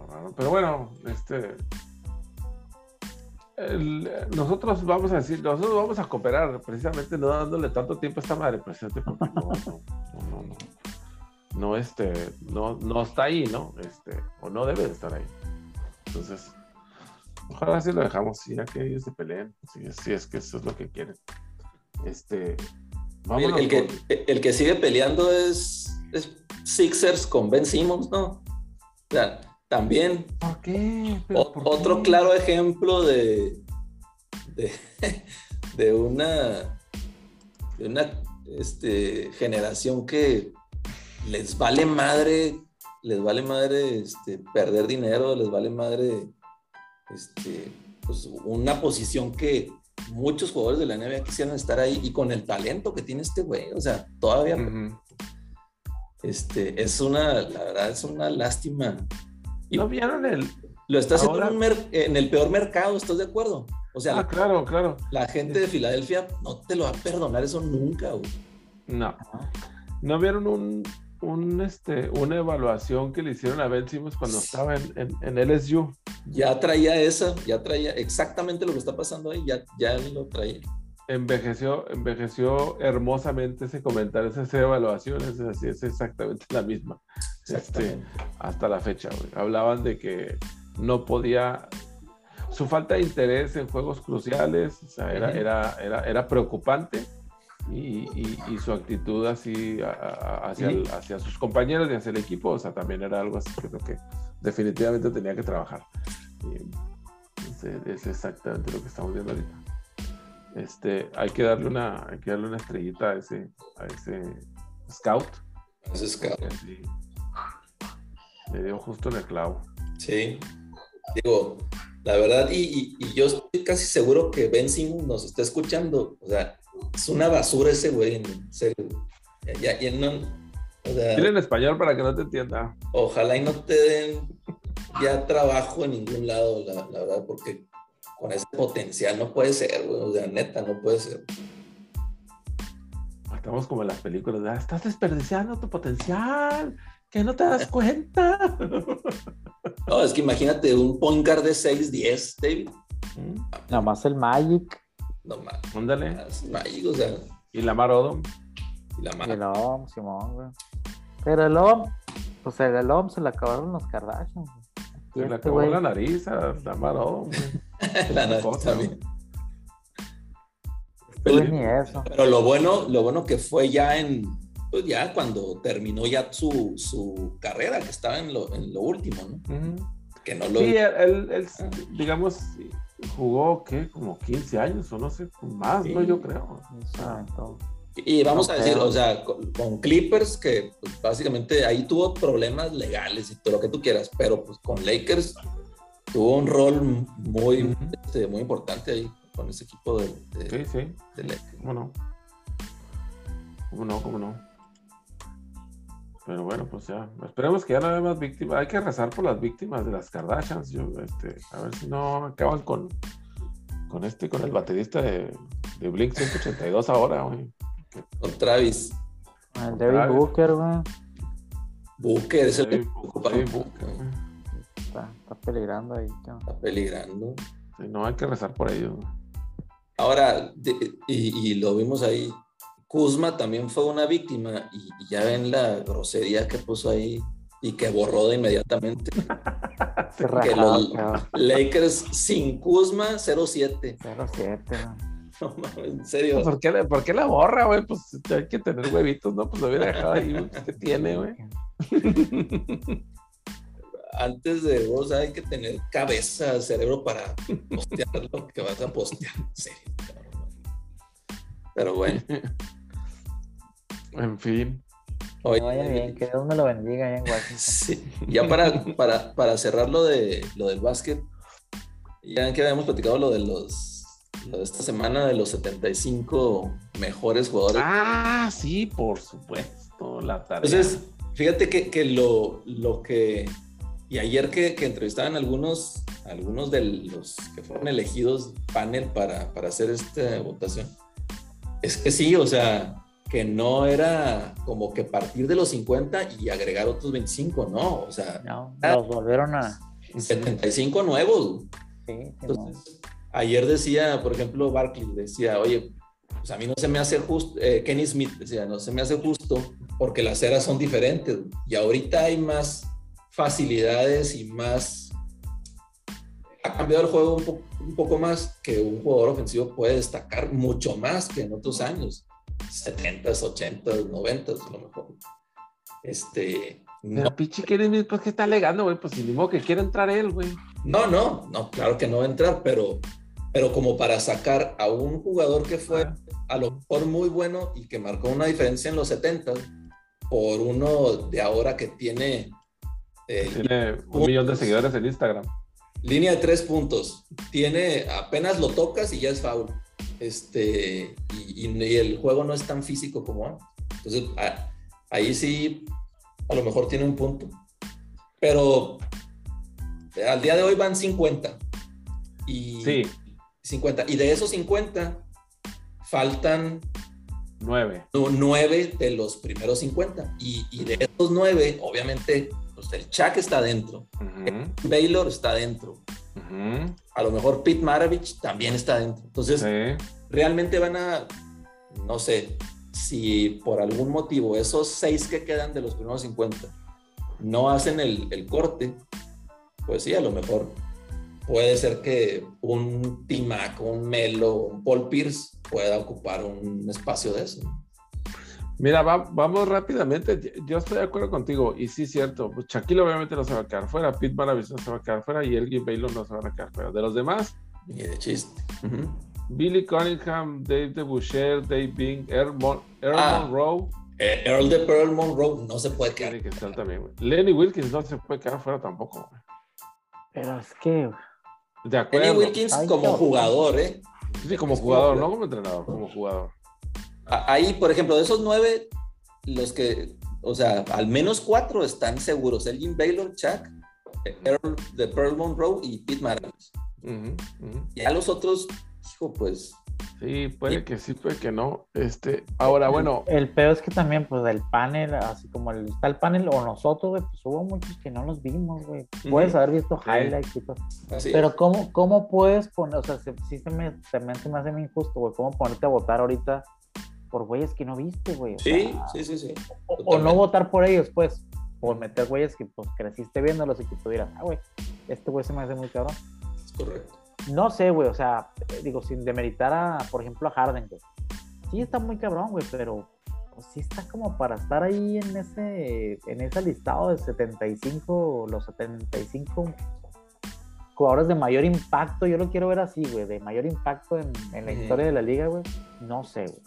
raro. Pero bueno, este. nosotros vamos a decir, nosotros vamos a cooperar precisamente no dándole tanto tiempo a esta madre presente porque no, no, no, no, este, no, no está ahí, ¿no? Este, o no debe de estar ahí. Entonces, ojalá así lo dejamos, ya que ellos se peleen, si, si es que eso es lo que quieren. Este, el, que, el, que, sigue peleando es, Sixers con Ben Simmons, ¿no? O sea, también. ¿Por qué? otro claro ejemplo de, de, una, de una este, generación que les vale madre, les vale madre este, perder dinero, les vale madre este, pues, una posición que muchos jugadores de la NBA quisieran estar ahí y con el talento que tiene este güey, o sea, todavía Este, es una, la verdad, es una lástima. Y ¿No vieron el, lo está haciendo en, el peor mercado, ¿estás de acuerdo? O sea, ah, claro, claro. La gente de Filadelfia no te lo va a perdonar eso nunca, güey. No. ¿No vieron un, un, este, una evaluación que le hicieron a Ben Simmons cuando estaba en, en, LSU? Ya traía esa, ya traía exactamente lo que está pasando ahí, ya, ya lo traía. Envejeció, envejeció hermosamente ese comentario, esas evaluaciones, así es exactamente la misma. Este, hasta la fecha, güey. Hablaban de que no podía, su falta de interés en juegos cruciales, o sea, era, era, era, era, preocupante y, y, su actitud así hacia, hacia, sus compañeros y hacia el equipo, o sea, también era algo así que creo que definitivamente tenía que trabajar. es, exactamente lo que estamos viendo ahorita. Este, hay que darle una, hay que darle una estrellita a ese, a ese scout. ese scout. le dio justo en el clavo. Sí, Digo, la verdad, y, y, yo estoy casi seguro que Ben Simmons nos está escuchando. O sea, es una basura ese güey, en serio. Ya, ya no, o sea, Dile en español para que no te entienda. Ojalá y no te den ya trabajo en ningún lado, la, la verdad, porque con ese potencial no puede ser, güey. O sea, neta, no puede ser. Estamos como en las películas, estás desperdiciando tu potencial que no te das cuenta. No, es que imagínate un point guard de 6-10, David. Nada más el Magic. No más. Ándale. Magic, o sea. Y la Odom. Y la Mar. El Om, Simón, güey. Pero el Om, pues el Om se le acabaron los Kardashian. Se le este acabó la nariz a la Odom. la nariz también. Pero, ni eso. pero lo bueno, lo bueno que fue ya en pues ya cuando terminó ya su, su carrera, que estaba en lo, en lo último, ¿no? Que no lo... Sí, él, digamos, jugó, ¿qué? Como 15 años o no sé, más, ¿no? Yo creo. Y vamos a decir, o sea, con, Clippers, que pues, básicamente ahí tuvo problemas legales y todo lo que tú quieras, pero pues con Lakers tuvo un rol muy, este, muy importante ahí con ese equipo de, sí, sí. de Lakers. ¿Cómo no? ¿Cómo no? ¿Cómo no? Pero bueno, pues ya, esperemos que ya no haya más víctimas. Hay que rezar por las víctimas de las Kardashians. Yo, este, a ver si no acaban con, con este, con el baterista de, de Blink 182 ahora, güey. Con Travis. El David Booker, güey. Booker, es el David, Booker. Está, está, peligrando ahí. Está peligrando. Sí, no hay que rezar por ellos. Ahora, y, y lo vimos ahí, Kuzma también fue una víctima y, ya ven la grosería que puso ahí y que borró de inmediatamente. que los Lakers sin Kuzma 0-7. 0-7. No, en serio. ¿Por qué, ¿Por qué, la borra, güey? Pues hay que tener huevitos, ¿no? Pues lo hubiera dejado ahí, ¿qué tiene, güey? Antes de vos hay que tener cabeza, cerebro para postear lo que vas a postear. En serio. Pero bueno. En fin. Oye, vaya bien, que Dios me lo bendiga en Washington. Sí. Ya para, para, para cerrar lo, de, lo del básquet, ya que habíamos platicado lo de los lo de esta semana de los 75 mejores jugadores. Ah, sí, por supuesto, la tarea. Entonces, fíjate que, que lo, lo, que. Y ayer que, que, entrevistaban algunos, algunos de los que fueron elegidos panel para, para hacer esta votación, es que sí, o sea, que no era como que partir de los 50 y agregar otros 25, no, o sea, no, los volvieron a 75 nuevos. Sí, Entonces, ayer decía, por ejemplo, Barkley decía, oye, pues a mí no se me hace justo, eh, Kenny Smith decía, no se me hace justo porque las eras son diferentes y ahorita hay más facilidades y más ha cambiado el juego un, un poco más que un jugador ofensivo puede destacar mucho más que en otros años. 70s, 80s, 90s, a lo mejor. Este. No. Pichi quiere pues que está alegando, güey, pues ni modo que quiera entrar él, güey. No, no, no, claro que no va a entrar, pero, pero como para sacar a un jugador que fue a lo mejor muy bueno y que marcó una diferencia en los 70 por uno de ahora que tiene. Eh, tiene un millón de seguidores en Instagram. Línea de tres puntos. Tiene, apenas lo tocas y ya es foul este, y, el juego no es tan físico como antes. Entonces, ahí sí, a lo mejor tiene un punto. Pero al día de hoy van 50. Y sí. 50. Y de esos 50, faltan 9. 9 de los primeros 50. Y, y de esos 9, obviamente, pues el Chuck está dentro. Baylor está dentro. A lo mejor Pete Maravich también está dentro. Entonces, realmente van a, no sé, si por algún motivo esos 6 que quedan de los primeros 50 no hacen el, el corte, pues sí, a lo mejor puede ser que un Timac, un Melo, un Paul Pierce pueda ocupar un espacio de eso. Mira, vamos rápidamente. Yo estoy de acuerdo contigo. Y sí, cierto. Pues Shaquille obviamente no se va a quedar fuera. Pete Maravich no se va a quedar fuera. Y Elgin Baylor no se va a quedar fuera. De los demás. Ni de chiste. Billy Cunningham, Dave de Boucher, Dave Bing, Earl, ah. Monroe. Eh, Earl de Pearl Monroe no se puede quedar. que estar también, Lenny Wilkins no se puede quedar fuera tampoco. Pero es que. De acuerdo. Lenny Wilkins como jugador, ¿eh? Sí, como jugador, no como entrenador, como jugador. Ahí, por ejemplo, de esos nueve, los que, o sea, al menos cuatro están seguros. Elgin Baylor, Chuck, Earl de Pearl Monroe y Pete Maravich. Y a los otros, hijo, pues Sí, puede que sí, puede que no. Este, ahora, bueno. El peor es que también, pues, del panel, así como el, está el panel, o nosotros, güey, pues hubo muchos que no los vimos, güey. Puedes haber visto highlights y todo. Pero, ¿cómo, ¿cómo puedes poner, o sea, sí se me, se me, hace muy injusto, güey, cómo ponerte a votar ahorita por güeyes que no viste, güey? Sí, sí, sí, sí. O, no votar por ellos, pues, por meter güeyes que, pues, creciste viéndolos y que tú dirás, ah, güey, este güey se me hace muy cabrón. Es correcto. No sé, güey, o sea, digo, sin demeritar a, por ejemplo, a Harden, güey. Sí está muy cabrón, güey, pero pues, sí está como para estar ahí en ese, en ese listado de 75, los 75 jugadores de mayor impacto. Yo lo quiero ver así, güey, de mayor impacto en, la historia de la liga, güey. No sé, güey.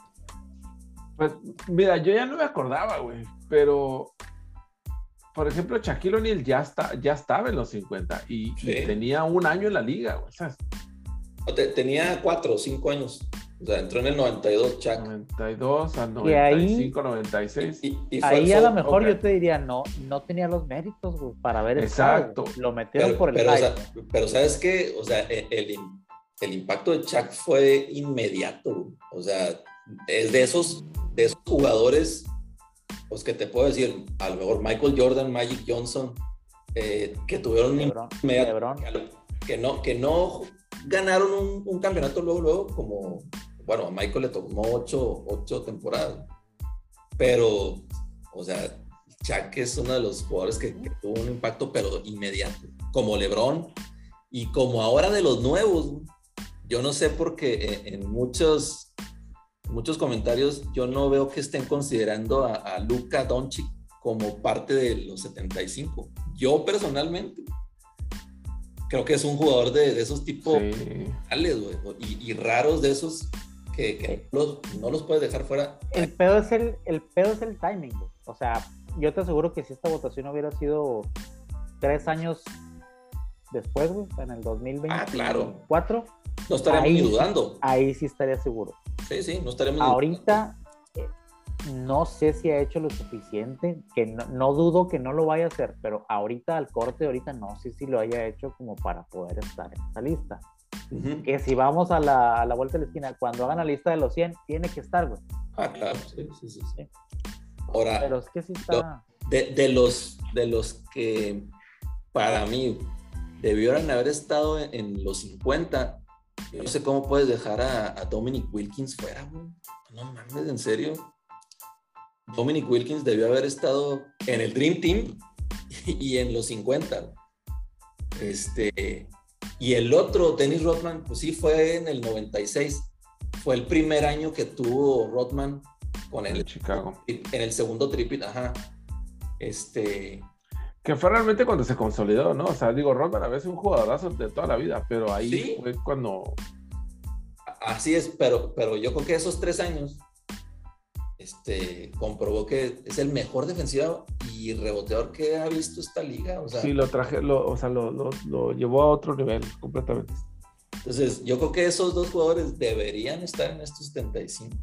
Pues, mira, yo ya no me acordaba, güey, pero por ejemplo, Shaquille O'Neal ya, está, ya estaba en los 50 y, tenía un año en la liga, güey. ¿sabes? Tenía cuatro o cinco años. O sea, entró en el 92, Chuck. 92 al 95, 96. Y, ahí a lo mejor yo te diría, no, no tenía los méritos güey, para ver Exacto. lo metieron por el pero, pero ¿sabes qué? O sea, e, el, el, impacto de Chuck fue inmediato. O sea, es de esos, de esos jugadores pues que te puedo decir, a lo mejor Michael Jordan, Magic Johnson, eh, que tuvieron Lebron, que no, que no ganaron un, campeonato luego, luego, como, bueno, a Michael le tomó ocho, ocho temporadas, pero, o sea, Chuck es uno de los jugadores que, tuvo un impacto, pero inmediato, como LeBron, y como ahora de los nuevos, yo no sé por qué en muchos muchos comentarios yo no veo que estén considerando a, a Luka Doncic como parte de los 75. Yo personalmente creo que es un jugador de, esos tipos y, raros de esos que, no, los, puedes dejar fuera. El pedo es el, el, pedo es el timing, O sea, yo te aseguro que si esta votación hubiera sido tres años después, en el 2024, ah, claro. no estaríamos ni dudando. Ahí sí estaría seguro. Sí, sí, no estaremos. Ahorita eh, no sé si ha hecho lo suficiente, que no, dudo que no lo vaya a hacer, pero ahorita al corte, ahorita no sé si lo haya hecho como para poder estar en esa lista. Que si vamos a la, a la, vuelta de la esquina, cuando hagan la lista de los 100, tiene que estar, güey. Ah, claro, sí, sí, sí. Ahora, pero es que sí está... De, de, los, de los que para mí debieron haber estado en, en los 50, yo no sé cómo puedes dejar a, Dominic Wilkins fuera, güey. No mames, en serio. Dominic Wilkins debió haber estado en el Dream Team y en los 50. Este, y el otro, Dennis Rodman, pues sí, fue en el 96. Fue el primer año que tuvo Rodman con el Chicago. En el segundo triple, ajá. Este, que fue realmente cuando se consolidó, ¿no? O sea, digo, Rodman a veces un jugadorazo de toda la vida, pero ahí fue cuando. Así es, pero, pero yo creo que esos tres años este, comprobó que es el mejor defensivo y reboteador que ha visto esta liga. O sea, sí, lo traje, o sea, lo, lo, llevó a otro nivel completamente. Entonces, yo creo que esos dos jugadores deberían estar en estos 75.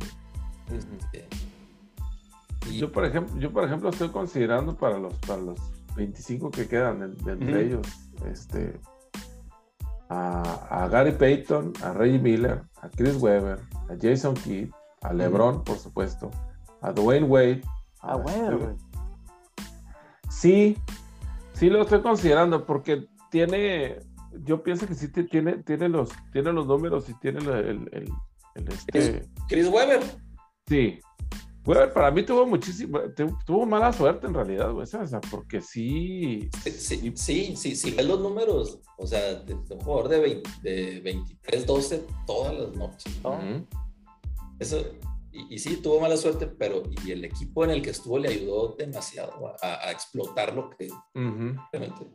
Yo, por ejemplo, yo, por ejemplo, estoy considerando para los, para los 25 que quedan entre ellos, este, a, Gary Payton, a Reggie Miller, a Chris Webber, a Jason Kidd, a LeBron, por supuesto, a Dwayne Wade. A, Wade, Sí, sí lo estoy considerando porque tiene, yo pienso que sí tiene, tiene, los, tiene los números y tiene el, el, este... Chris Webber. Sí, Weber para mí tuvo muchísimo, tuvo mala suerte en realidad, güey, o sea, porque sí. Sí, sí, sí, sí, ves los números, o sea, de, un jugador de, de 23-12 todas las noches. Eso, y, sí, tuvo mala suerte, pero y el equipo en el que estuvo le ayudó demasiado a, explotar lo que realmente.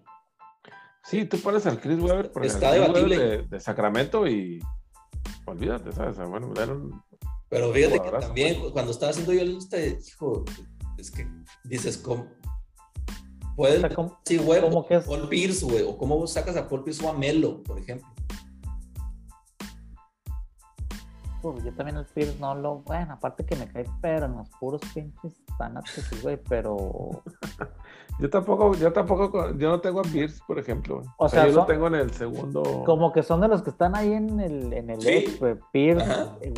Sí, tú pones al Chris Weber por Está debatible. De, Sacramento y olvídate, ¿sabes? Bueno, era un pero fíjate que también cuando estaba haciendo yo la lista, hijo, es que dices, ¿cómo? Pueden, sí, güey, Paul Pierce, güey, o cómo sacas a Paul Pierce o a Melo, por ejemplo. Yo también el Pierce no lo, bueno, aparte que me cae pero en los puros pinches tanates, güey, pero yo tampoco, yo tampoco, yo no tengo a Pierce, por ejemplo. O sea, yo lo tengo en el segundo. Como que son de los que están ahí en el, en el Pierce,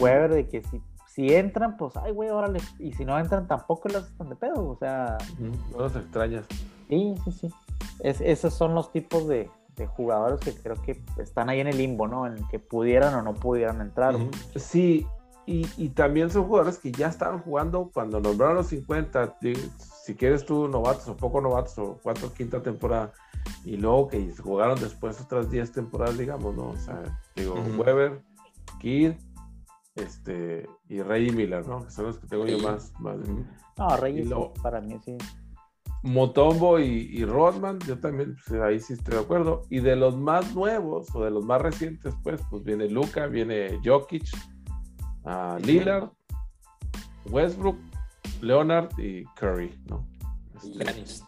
Weber, de que si, si entran, pues, ay, güey, órale. Y si no entran, tampoco los están de pedo, o sea. No los extrañas. Sí, sí, sí. Es, esos son los tipos de, de, jugadores que creo que están ahí en el limbo, ¿no? En el que pudieran o no pudieran entrar. Sí, y, y, también son jugadores que ya estaban jugando cuando nombraron los 50 si quieres tú novatos o poco novatos o cuatro quinta temporada y luego que jugaron después otras 10 temporadas, digamos, ¿no? O sea, digo, Weber, Kid, este, y Rey Miller, ¿no? Que son los que tengo yo más. más no, Rey para mí sí. Motombo y, Rodman, yo también, pues, ahí sí estoy de acuerdo. Y de los más nuevos o de los más recientes, pues, pues viene Luca, viene Jokic, uh, Lillard, Westbrook, Leonard y Curry, ¿no? Yanis. Este,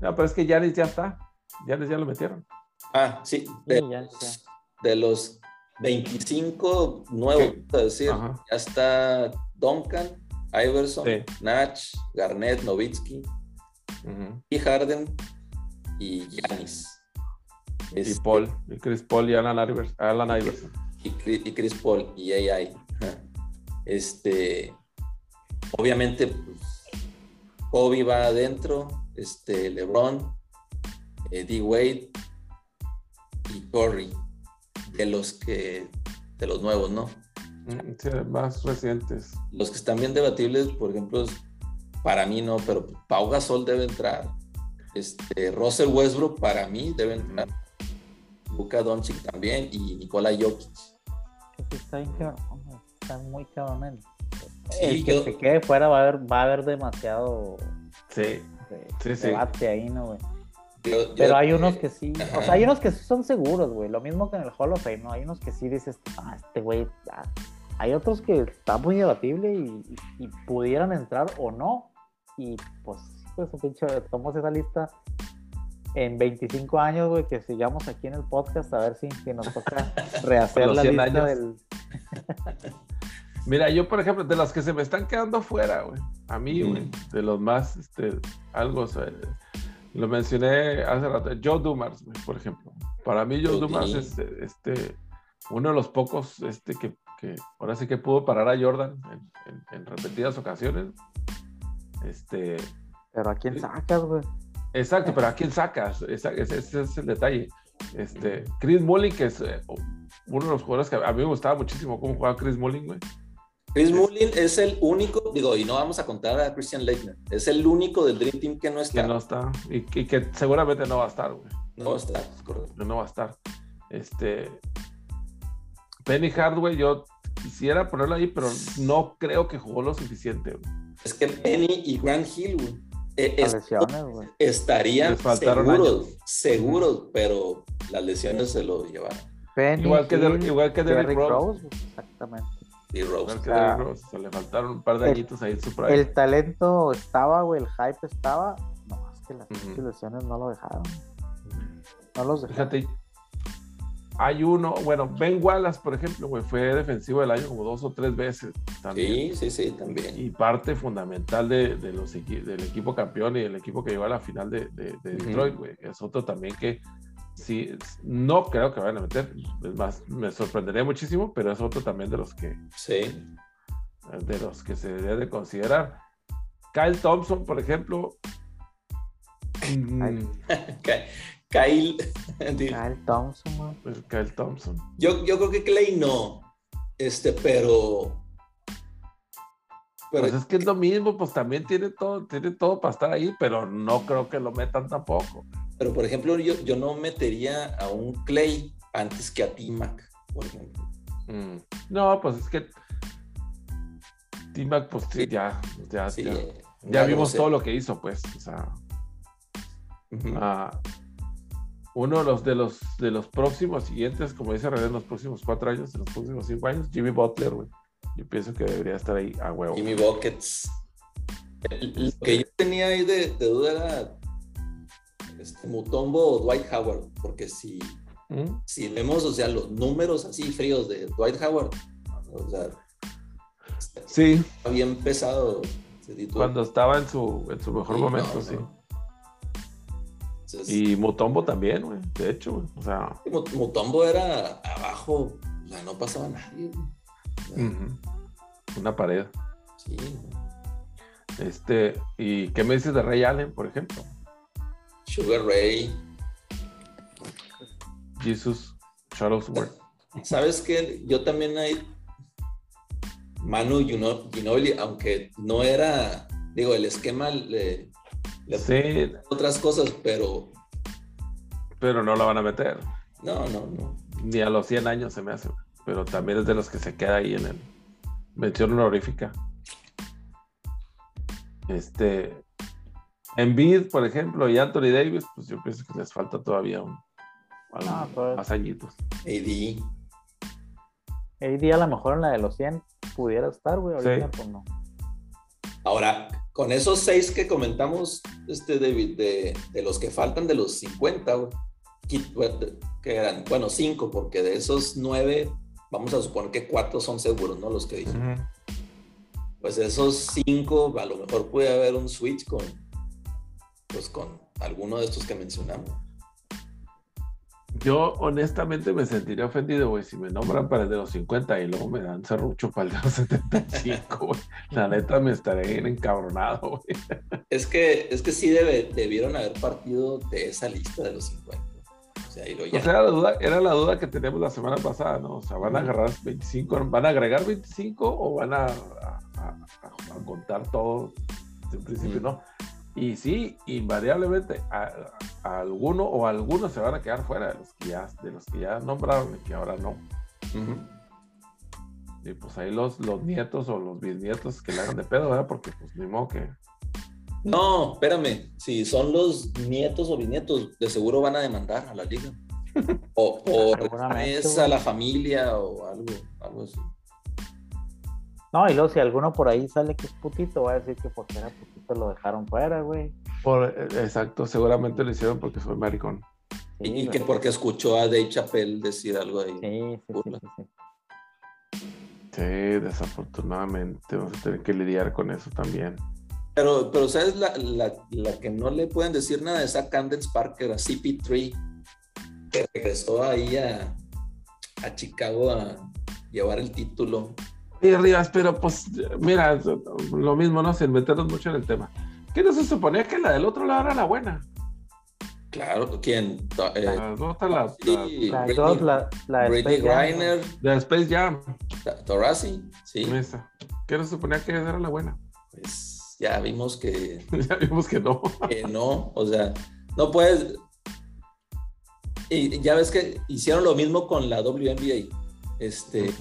no, pero es que Yanis ya está. Yanis ya lo metieron. Ah, sí. De, los 25 nuevos, es decir, ya está Duncan, Iverson, Natch, Garnett, Novitsky, y Harden y Yanis. y este, Paul, y Chris Paul y Alan Iverson. Y, y Chris Paul y AI. Este, Obviamente, pues, Kobe va adentro, este, LeBron, Eddie Wade y Curry, de los que, de los nuevos, ¿no? Mm, sí, más recientes. Los que están bien debatibles, por ejemplo, para mí no, pero Pau Gasol debe entrar. Este, Russell Westbrook para mí debe entrar. Luka Doncic también y Nikola Jokic. Está, está muy cabrón el que se quede fuera va a haber, va a haber demasiado sí, sí, debate ahí, ¿no, güey? Pero hay unos que sí, o sea, hay unos que son seguros, güey. Lo mismo que en el Hall of Fame, ¿no? Hay unos que sí dices, ah, este güey. Ah". Hay otros que está muy debatible y, pudieran entrar o no. Y pues, pues, pinche, tomamos esa lista en 25 años, güey, que sigamos aquí en el podcast a ver si, nos toca rehacer la lista del. Mira, yo, por ejemplo, de los que se me están quedando fuera, güey, a mí, güey, de los más, este, algo, lo mencioné hace rato, Joe Dumars, güey, por ejemplo. Para mí, Joe Dumars es, este, uno de los pocos, este, que, que, ahora sí que pudo parar a Jordan en, repetidas ocasiones. Este. Pero a quién sacas, güey. Exacto, pero a quién sacas, ese, es el detalle. Este, Chris Mullin, que es eh, uno de los jugadores que a mí me gustaba muchísimo cómo jugaba Chris Mullin, güey. Chris Mullin es el único, digo, y no vamos a contar a Christian Leitner, es el único del Dream Team que no está. Que no está, y, que seguramente no va a estar, güey. No va a estar, correcto. No va a estar. Este. Penny Hardway, yo quisiera ponerlo ahí, pero no creo que jugó lo suficiente, güey. Es que Penny y Grant Hill, güey. Eh, estarían seguros, seguros, pero las lesiones se lo llevaron. Penny igual, que igual que Derrick Rose. Exactamente. Y Rose. se le faltaron un par de añitos ahí en su prime. El talento estaba, güey, el hype estaba. No, más que las lesiones no lo dejaron. No los dejaron. Fíjate, hay uno, bueno, Ben Wallace, por ejemplo, güey, fue defensivo del año como dos o tres veces. Sí, sí, sí, también. Y parte fundamental de, los del equipo campeón y del equipo que llegó a la final de, Detroit, güey. Es otro también que sí, no creo que vayan a meter. Es más, me sorprendería muchísimo, pero es otro también de los que. Sí. De los que se debe de considerar. Kyle Thompson, por ejemplo. Mm, Kyle. Kyle Thompson, pues Kyle Thompson. Yo, yo creo que Clay no. Este, pero. Pero pues es que es lo mismo, pues también tiene todo, tiene todo para estar ahí, pero no creo que lo metan tampoco. Pero por ejemplo, yo, yo no metería a un Clay antes que a T-Mac, por ejemplo. Mm. No, pues es que T-Mac, pues sí, ya, ya, ya, vimos todo lo que hizo, pues. O sea, ah, uno de los, de los de los próximos siguientes, como dice René, en los próximos cuatro años, en los próximos cinco años, Jimmy Butler, güey. Yo pienso que debería estar ahí a huevo. Jimmy Buckets. Lo que yo tenía ahí de, duda era este, Mutombo o Dwight Howard, porque si, ¿Mm? si vemos, o sea, los números así fríos de Dwight Howard, o sea, sí. había empezado. Cuando estaba en su, en su mejor momento, sí. Y Mutombo también, güey, de hecho, O sea. Mutombo era abajo, o sea, no pasaba nadie, Una pared. Sí. Este, ¿y qué me dices de Ray Allen, por ejemplo? Sugar Ray. Jesus Shuttlesworth. ¿Sabes qué? Yo también hay Manu Ginobili, aunque no era, digo, el esquema le, sí. otras cosas, pero... Pero no la van a meter. No, no, no. Ni a los 100 años se me hace. Pero también es de los que se queda ahí en el mención honorífica. Este, Embiid, por ejemplo, y Anthony Davis, pues yo pienso que les falta todavía un, ah, pues. más añitos. AD. AD a lo mejor en la de los 100 pudiera estar, güey, ahorita pues no. Ahora, con esos seis que comentamos, este David, de, de los que faltan de los 50, güey, que eran, bueno, cinco, porque de esos nueve, vamos a suponer que cuatro son seguros, ¿no? Los que dicen. Pues esos cinco, a lo mejor puede haber un switch con, pues con alguno de estos que mencionamos. Yo honestamente me sentiría ofendido, güey, si me nombran para el de los 50 y luego me dan serrucho para el de los 75, güey. La neta me estaré encabronado, güey. Es que, es que sí debe, debieron haber partido de esa lista de los 50. O sea, era, la duda, era la duda que teníamos la semana pasada, ¿no? O sea, ¿van a agarrar 25, van a agregar 25 o van a, contar todo en principio, no? Y sí, invariablemente a, alguno o algunos se van a quedar fuera de los que ya, de los que ya nombraron y que ahora no. Y pues ahí los, los nietos o los bisnietos que le hagan de pedo, ¿verdad? Porque pues ni modo que. No, espérame. Si son los nietos o bisnietos, de seguro van a demandar a la liga. O por a la familia o algo, algo así. No, y luego si alguno por ahí sale que es putito, va a decir que porque era putito lo dejaron fuera, güey. Por, exacto, seguramente lo hicieron porque soy maricón. y, que porque escuchó a Dave Chappelle decir algo ahí. Sí, sí, sí, sí, sí. desafortunadamente vamos a tener que lidiar con eso también. Pero, pero ¿sabes la, la, la que no le pueden decir nada? Es a Candence Parker, a CP3, que regresó ahí a, a Chicago a llevar el título y Rivas, pero pues, mira, lo mismo, ¿no? Sin meternos mucho en el tema. ¿Qué no se suponía que la del otro lado era la buena? Claro, ¿quién? Eh, las dos, la, la, las dos, la, la de Space Jam. De Space Jam. Torasi, sí. ¿Qué no se suponía que era la buena? Pues ya vimos que... ya vimos que no. que no, o sea, no puedes... Y ya ves que hicieron lo mismo con la WNBA. Este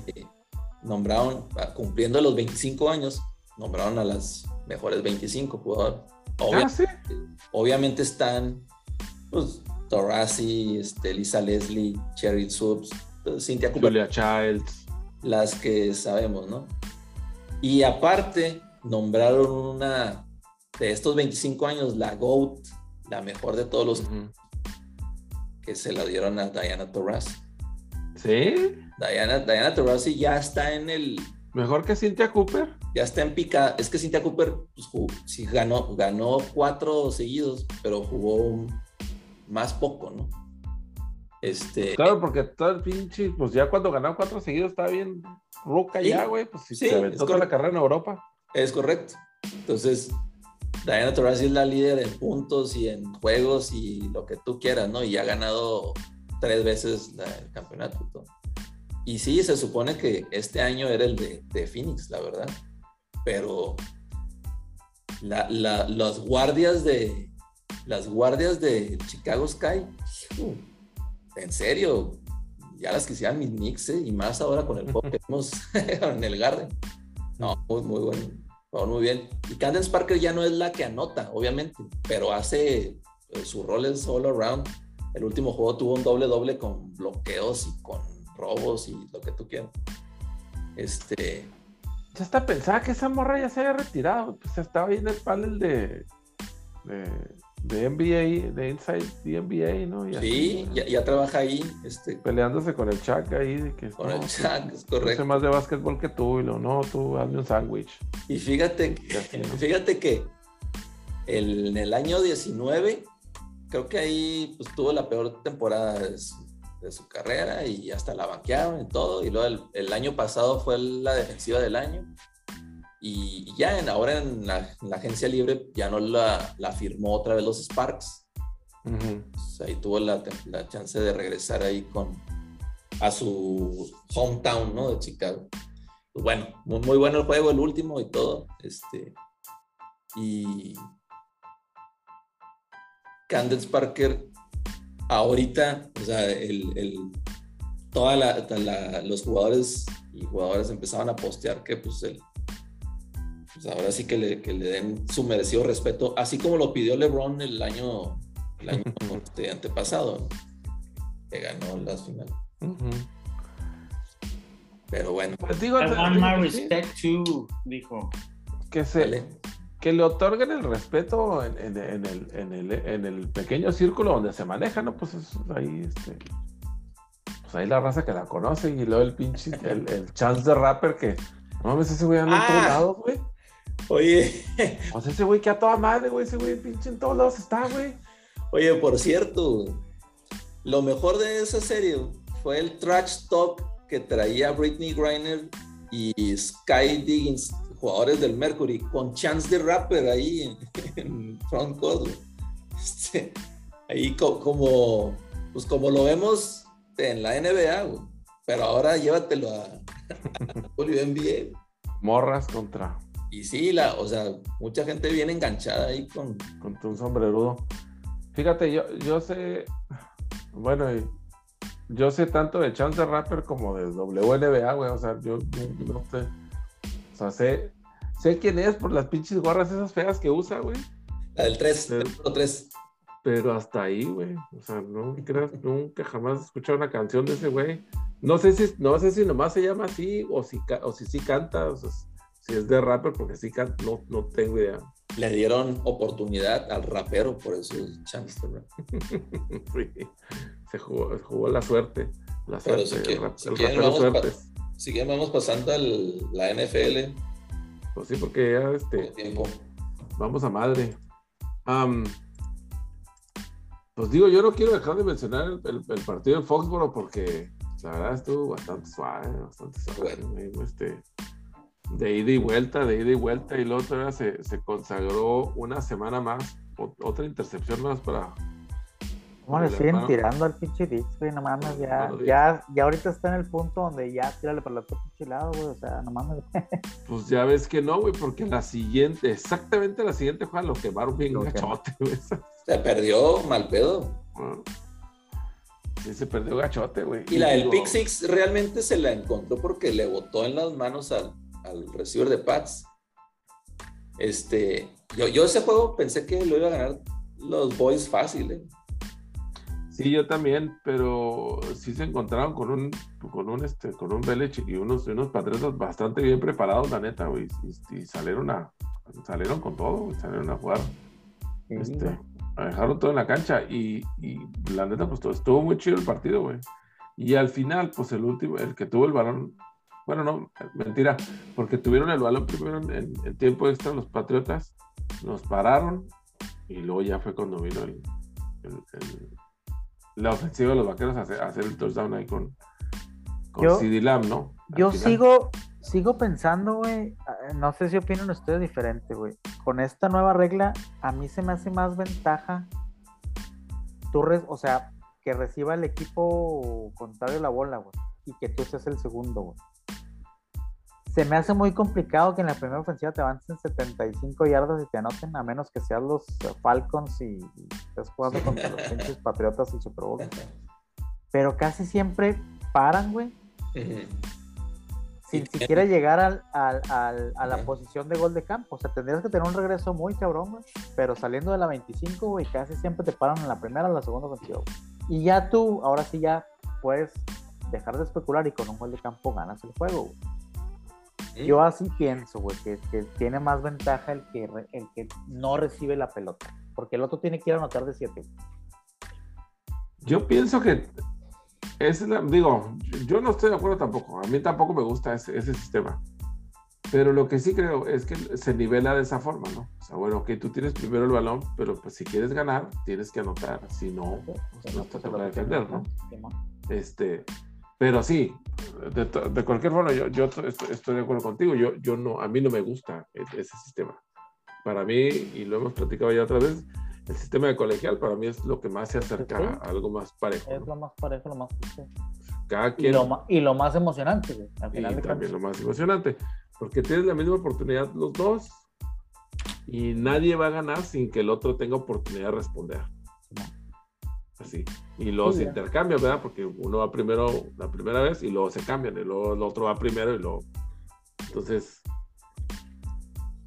nombraron, ah, cumpliendo los 25 años, nombraron a las mejores 25 jugadores. Obviamente, obviamente están pues, Torasi, este, Lisa Leslie, Cherry Subs, Cynthia Cooper. Julia Childs. Las que sabemos, ¿no? Y aparte, nombraron una de estos 25 años, la GOAT, la mejor de todos los que se la dieron a Diana Taurasi. ¿Sí? Diana, Diana Taurasi ya está en el, Mejor que Cynthia Cooper. Ya está en pica. Es que Cynthia Cooper pues, sí ganó, ganó cuatro seguidos, pero jugó más poco, ¿no? Este, claro, porque todo el pinche, pues ya cuando ganó cuatro seguidos estaba bien ruca ya, güey. Pues sí, se aventó toda la carrera en Europa. Es correcto. Entonces, Diana Taurasi es la líder en puntos y en juegos y lo que tú quieras, ¿no? Y ha ganado tres veces el campeonato. Y sí, se supone que este año era el de, Phoenix, la verdad. Pero las guardias de las guardias de Chicago Sky, en serio, ya las quisieran mis Knicks, ¿eh? y más ahora con el pop que vimos en el Garden. No, muy, muy bueno. Muy bien. Y Candace Parker ya no es la que anota, obviamente, pero hace eh, su rol es all around. El último juego tuvo un doble-doble con bloqueos y con robos y lo que tú quieras. Este. Ya está pensaba que esa morra ya se había retirado. Pues estaba ahí en el panel de, de, NBA, de Inside the NBA, ¿no? sí, ya, trabaja ahí. Este, peleándose con el Chuck ahí. De que, con el Chuck, es correcto. Sé más de básquetbol que tú y lo, no, tú hazme un sándwich. Y fíjate, fíjate que en el año 19, creo que ahí pues, tuvo la peor temporada de su carrera y hasta la banquearon y todo. Y luego el, año pasado fue la defensiva del año. Y ya en, ahora en la, agencia libre ya no la, la, firmó otra vez los Sparks. ahí tuvo la, la, chance de regresar ahí con a su hometown, ¿no? De Chicago. Pues bueno, muy, muy, bueno el juego, el último y todo. Este, y Candace Parker ahorita, o sea, el, el toda la, los jugadores y jugadores empezaban a postear que pues el, pues ahora sí que le, que le, den su merecido respeto, así como lo pidió LeBron el año, el año este, antepasado, que ganó las finales. Pero bueno. Pues digo, I want my respect too, dijo. Que se, que le otorguen el respeto en, el, pequeño círculo donde se maneja, ¿no? Pues ahí, este, pues ahí la raza que la conoce y luego el pinche, el, chance de rapper que, no mames, ese güey anda en todos ah. lados, güey. Oye. Pues ese güey que a toda madre, güey, ese güey pinche en todos lados está, güey. Oye, por cierto, lo mejor de esa serie fue el trash talk que traía Britney Griner y Sky Diggins jugadores del Mercury con Chance de Rapper ahí en, front court. Este, ahí como, pues como lo vemos en la NBA, pero ahora llévatelo a, a NBA. Morras contra. Y sí, la, o sea, mucha gente viene enganchada ahí con. Con un sombrerudo. Fíjate, yo, yo sé. Bueno, yo sé tanto de Chance de Rapper como de WNBA, güey. O sea, yo no sé sé, sé quién es por las pinches gorras esas feas que usa, güey. La del 3, pero, 3. Pero hasta ahí, güey. O sea, no nunca jamás he escuchado una canción de ese güey. No sé si, no sé si nomás se llama así o si, o si sí canta, o sea, si es de rapper, porque sí canta, no, no tengo idea. Le dieron oportunidad al rapero, por eso es chance, se jugó, jugó la suerte. La suerte, si el, el si vamos pasando a la NFL. Pues sí, porque ya este. Vamos a madre. pues digo, yo no quiero dejar de mencionar el, partido de Foxboro porque la verdad estuvo bastante suave, bastante suave. Este, de ida y vuelta, de ida y vuelta, y luego todavía se, se consagró una semana más, otra intercepción más para ¿Cómo le siguen tirando al pinche Dix, güey? No mames, ya, ya, ya ahorita está en el punto donde ya tírale para el otro pinche lado, güey. O sea, no mames, Pues ya ves que no, güey, porque la siguiente, exactamente la siguiente fue a lo que bien gachote, güey. Se perdió mal pedo. Ah. Sí, se perdió gachote, güey. Y, la del Pick Six realmente se la encontró porque le botó en las manos al, al receiver de Pats. Este, yo, yo ese juego pensé que lo iba a ganar los Boys fácil, ¿eh? Sí, yo también, pero sí se encontraron con un, con un, este, con un Belichick y unos, unos patriotas bastante bien preparados, la neta, güey, y, salieron a, salieron con todo, salieron a jugar, este, a dejarlo todo en la cancha y, y la neta, pues todo, estuvo muy chido el partido, güey. Y al final, pues el último, el que tuvo el balón, Bueno, no, mentira, porque tuvieron el balón primero en, tiempo extra los Patriotas, nos pararon y luego ya fue cuando vino el, la ofensiva de los vaqueros a hacer, el touchdown ahí con, con CD Lamb, ¿no? yo sigo, sigo pensando, güey, ah, no sé si opinan ustedes diferente, güey. Con esta nueva regla, a mí se me hace más ventaja. Tú, o sea, que reciba el equipo contrario la bola, güey, y que tú seas el segundo, güey. Se me hace muy complicado que en la primera ofensiva te avancen 75 yardas y te anoten, a menos que sean los Falcons y, estés jugando contra los pinches Patriotas y Super Bowl. Pero casi siempre paran, güey sin siquiera llegar al, a la posición de gol de campo. O sea, tendrías que tener un regreso muy cabrón, güey. Pero saliendo de la 25, güey, casi siempre te paran en la primera o la segunda ofensiva. Y ya tú, ahora sí ya puedes dejar de especular y con un gol de campo ganas el juego, güey. Yo así pienso, güey, que, tiene más ventaja el que, el que no recibe la pelota. Porque el otro tiene que ir a anotar de 7. Yo pienso que es digo, yo no estoy de acuerdo tampoco. A mí tampoco me gusta ese, ese, sistema. Pero lo que sí creo es que se nivela de esa forma, ¿no? O sea, bueno, que tú tienes primero el balón, pero pues si quieres ganar, tienes que anotar. Si no, pues no te toca defender, ¿no? Este, pero sí, de, de cualquier forma, yo, yo estoy, de acuerdo contigo. Yo, yo no, a mí no me gusta e, ese sistema. Para mí, y lo hemos platicado ya otra vez, el sistema de colegial para mí es lo que más se acerca a algo más parejo. Es lo más parejo, lo más Cada quien... y, lo, más emocionante, al final y también lo más emocionante, porque tienes la misma oportunidad los dos y nadie va a ganar sin que el otro tenga oportunidad de responder. Así. Y luego se intercambian, ¿verdad? Porque uno va primero la primera vez y luego se cambian, y luego el otro va primero y luego. Entonces.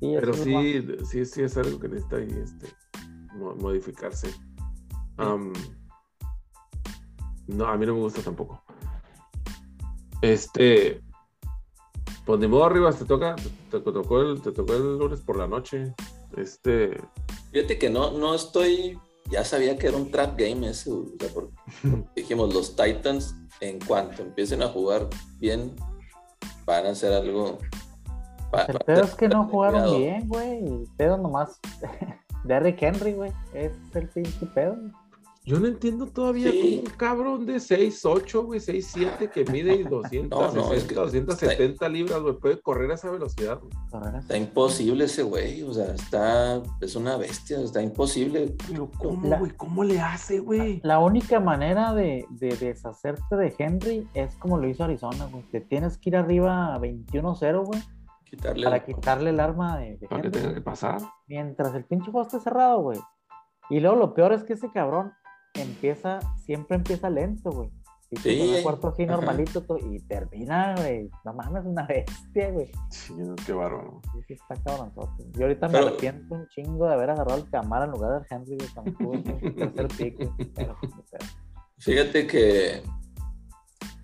pero sí, sí, sí es algo que necesita ahí este, modificarse. no, a mí no me gusta tampoco. Este, pues ni modo arriba, te toca, te, tocó el, te tocó el lunes por la noche. Este. Fíjate que no, no estoy, ya sabía que era un trap game ese, dijimos, los Titans, en cuanto empiecen a jugar bien, van a hacer algo. el pedo es que no jugaron bien, güey. El pedo nomás Derrick Henry, güey. Es el pinche pedo. Yo no entiendo todavía un cabrón de 6'8, güey, 6'7 que mide 200, no, es que 270 libras, güey, puede correr a esa velocidad. Está imposible ese güey, o sea, está, es una bestia, está imposible. Pero ¿cómo, güey? ¿Cómo le hace, güey? La única manera de, de, deshacerte de Henry es como lo hizo Arizona, güey. Te tienes que ir arriba a 21-0, güey para quitarle el arma de, tenga que pasar. Mientras el pinche juego esté cerrado, güey. Y luego lo peor es que ese cabrón empieza, siempre empieza lento, güey. Y sí, un cuarto así normalito y termina, güey. No mames, una bestia, güey. Sí, qué bárbaro. Sí, sí, está cabrón. Yo ahorita me arrepiento un chingo de haber agarrado el Camara en lugar del Henry, cuando tuve tercer pick, pero, Fíjate que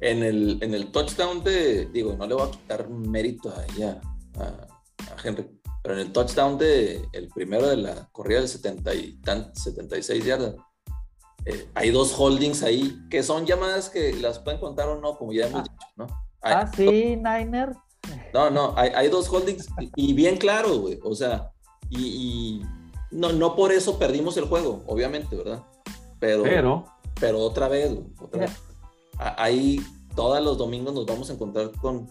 en el, en el touchdown de, digo, no le voy a quitar mérito a ella, a, Henry. Pero en el touchdown de el primero de la corrida de 70 y 76 yardas, eh, hay dos holdings ahí que son llamadas que las pueden contar o no, como ya hemos ah. dicho, ¿no? ah, sí, Niner. No, no, hay, hay dos holdings y, bien claro, güey. O sea, y, no, no por eso perdimos el juego, obviamente, ¿verdad? Pero, pero, pero otra vez, otra vez. Hay todos los domingos nos vamos a encontrar con.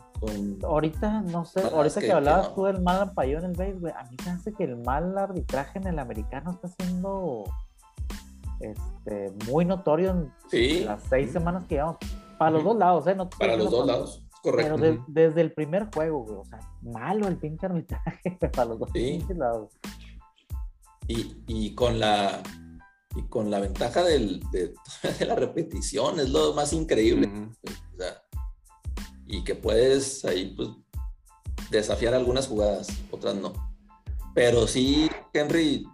ahorita, no sé, ahorita que, hablabas tú del mal ampallón en el base, güey, a mí me hace que el mal arbitraje en el americano está siendo este, muy notorio en las seis semanas que llevamos. Para los dos lados, ¿eh? No para los dos lados, correcto. Pero desde el primer juego, güey, o sea, malo el pinche arbitraje para los dos lados. Y, y con la y con la ventaja del, de, la repetición, es lo más increíble. y que puedes ahí pues, desafiar algunas jugadas, otras no. Pero sí, Henry,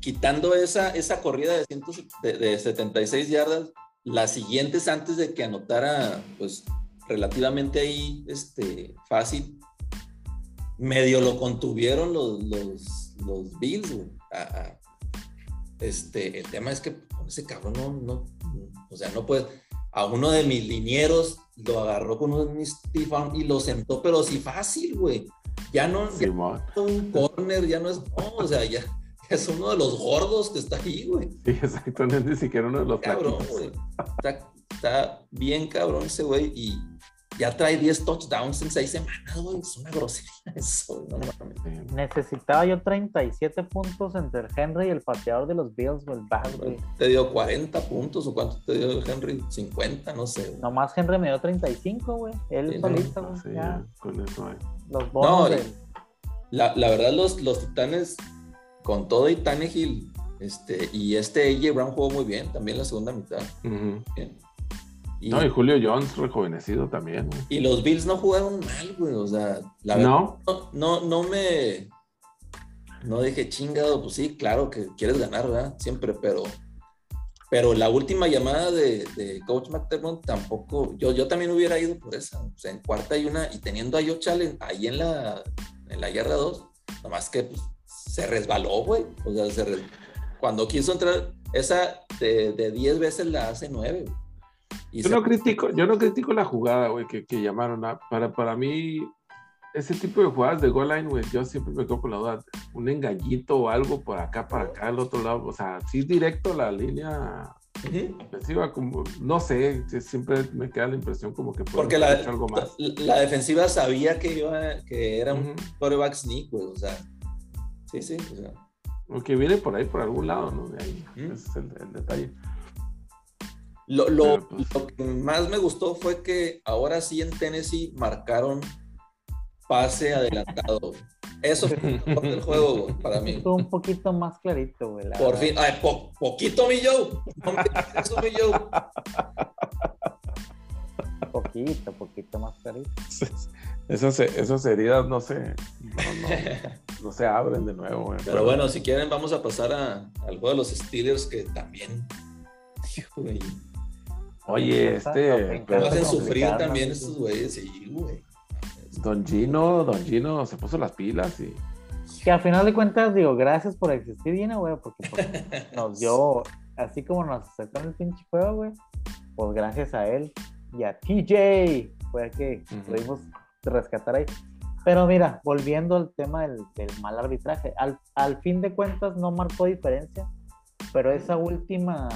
quitando esa, esa corrida de, cientos, de, 76 yardas, las siguientes antes de que anotara, pues relativamente ahí este, fácil, medio lo contuvieron los, los, los Bills, este, el tema es que con ese cabrón no, no, o sea, no puedes. a uno de mis linieros, lo agarró con un Stefan y lo sentó, pero sí fácil, güey. Ya no, es un corner, ya no es, no, o sea, ya, es uno de los gordos que está ahí, güey. Sí, exacto, no es ni siquiera uno de los cabrón, güey. Está, está, bien cabrón ese güey y ya trae 10 touchdowns en 6 semanas, güey. Es una grosería eso, no Necesitaba yo 37 puntos entre Henry y el pateador de los Bills, güey, güey. ¿Te dio 40 puntos o cuánto te dio Henry? 50, no sé. Güey. Nomás Henry me dio 35, güey. Él solito, güey. Sí, ya. Con eso, eh. Los bonos. No, la, la, verdad, los, los titanes, con todo y Tannehill, este, y este AJ Brown jugó muy bien también la segunda mitad. bien. Y, no, y Julio Jones rejuvenecido también. Y los Bills no jugaron mal, güey. O sea, la verdad, ¿No? no, no, me. No dije chingado, pues sí, claro que quieres ganar, ¿verdad? Siempre, pero. Pero la última llamada de, Coach McDermott tampoco. Yo, yo también hubiera ido por esa. O sea, en cuarta y una, y teniendo a Joe Challenge ahí en la, en la guerra 2, nomás que pues, se resbaló, güey. O sea, se cuando quiso entrar, esa de 10 veces la hace 9, güey. Yo no, critico, yo no critico la jugada, güey, que, que, llamaron. para, para mí, ese tipo de jugadas de goal line, güey, yo siempre me quedo con la duda. Un engañito o algo por acá, para acá, al otro lado. O sea, sí directo la línea defensiva, como, no sé, siempre me queda la impresión como que Porque la, algo más. La, defensiva sabía que iba, que era un quarterback sneak, güey, o sea, sí, sí, o sea. O que viene por ahí, por algún lado, ¿no? De ahí, ese es el, el detalle. Lo, pues que más me gustó fue que ahora sí en Tennessee marcaron pase adelantado. Eso fue el juego para mí. Estuvo un poquito más clarito, güey. Por fin, ay, poquito mi Joe. Eso mi Joe. Poquito, poquito más clarito. Esas, esas heridas no se, no, se abren de nuevo. Güey. Pero, bueno, si quieren, vamos a pasar a, al juego de los Steelers que también. Oye, este. Pero hacen sufrir también estos güeyes, sí, güey. Don Gino, Don Gino se puso las pilas y. Que al final de cuentas, digo, gracias por existir, Gino, güey, porque pues, nos dio, así como nos aceptó el pinche juego, güey, pues gracias a él y a TJ fue que pudimos rescatar ahí. Pero mira, volviendo al tema del, mal arbitraje, al, al, fin de cuentas no marcó diferencia, pero esa última,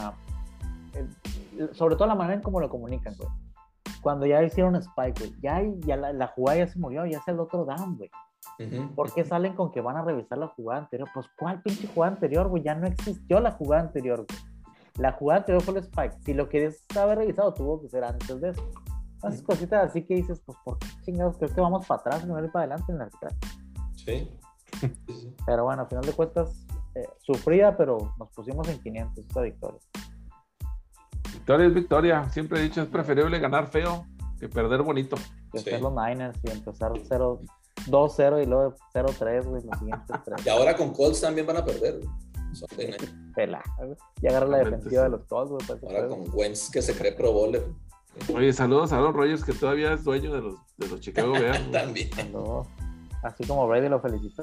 sobre todo la manera en cómo lo comunican, güey. Cuando ya hicieron Spike, güey, ya, ya la, jugada ya se murió, ya es el otro down, güey. ¿Por qué salen con que van a revisar la jugada anterior? Pues, ¿cuál pinche jugada anterior, güey? Ya no existió la jugada anterior, güey. La jugada anterior fue el Spike. Si lo quieres haber revisado, tuvo que ser antes de eso. Esas cositas así que dices, pues, ¿por qué chingados? Creo que vamos para atrás, no ir para adelante en la Sí. Pero bueno, al final de cuentas, eh, sufría, pero nos pusimos en 500 esta victoria. Victoria es victoria. Siempre he dicho, es preferible ganar feo que perder bonito. Que sí. los Niners y empezar 0 2-0 y luego 0-3, güey, los siguientes tres. Y ahora con Colts también van a perder, güey. Pela, Y agarra la defensiva de los Colts, güey. Ahora con Wentz que se cree pro bowler. Oye, saludos a los Rogers que todavía es dueño de los, de los Chicago Bears. también. Así como Brady lo felicita.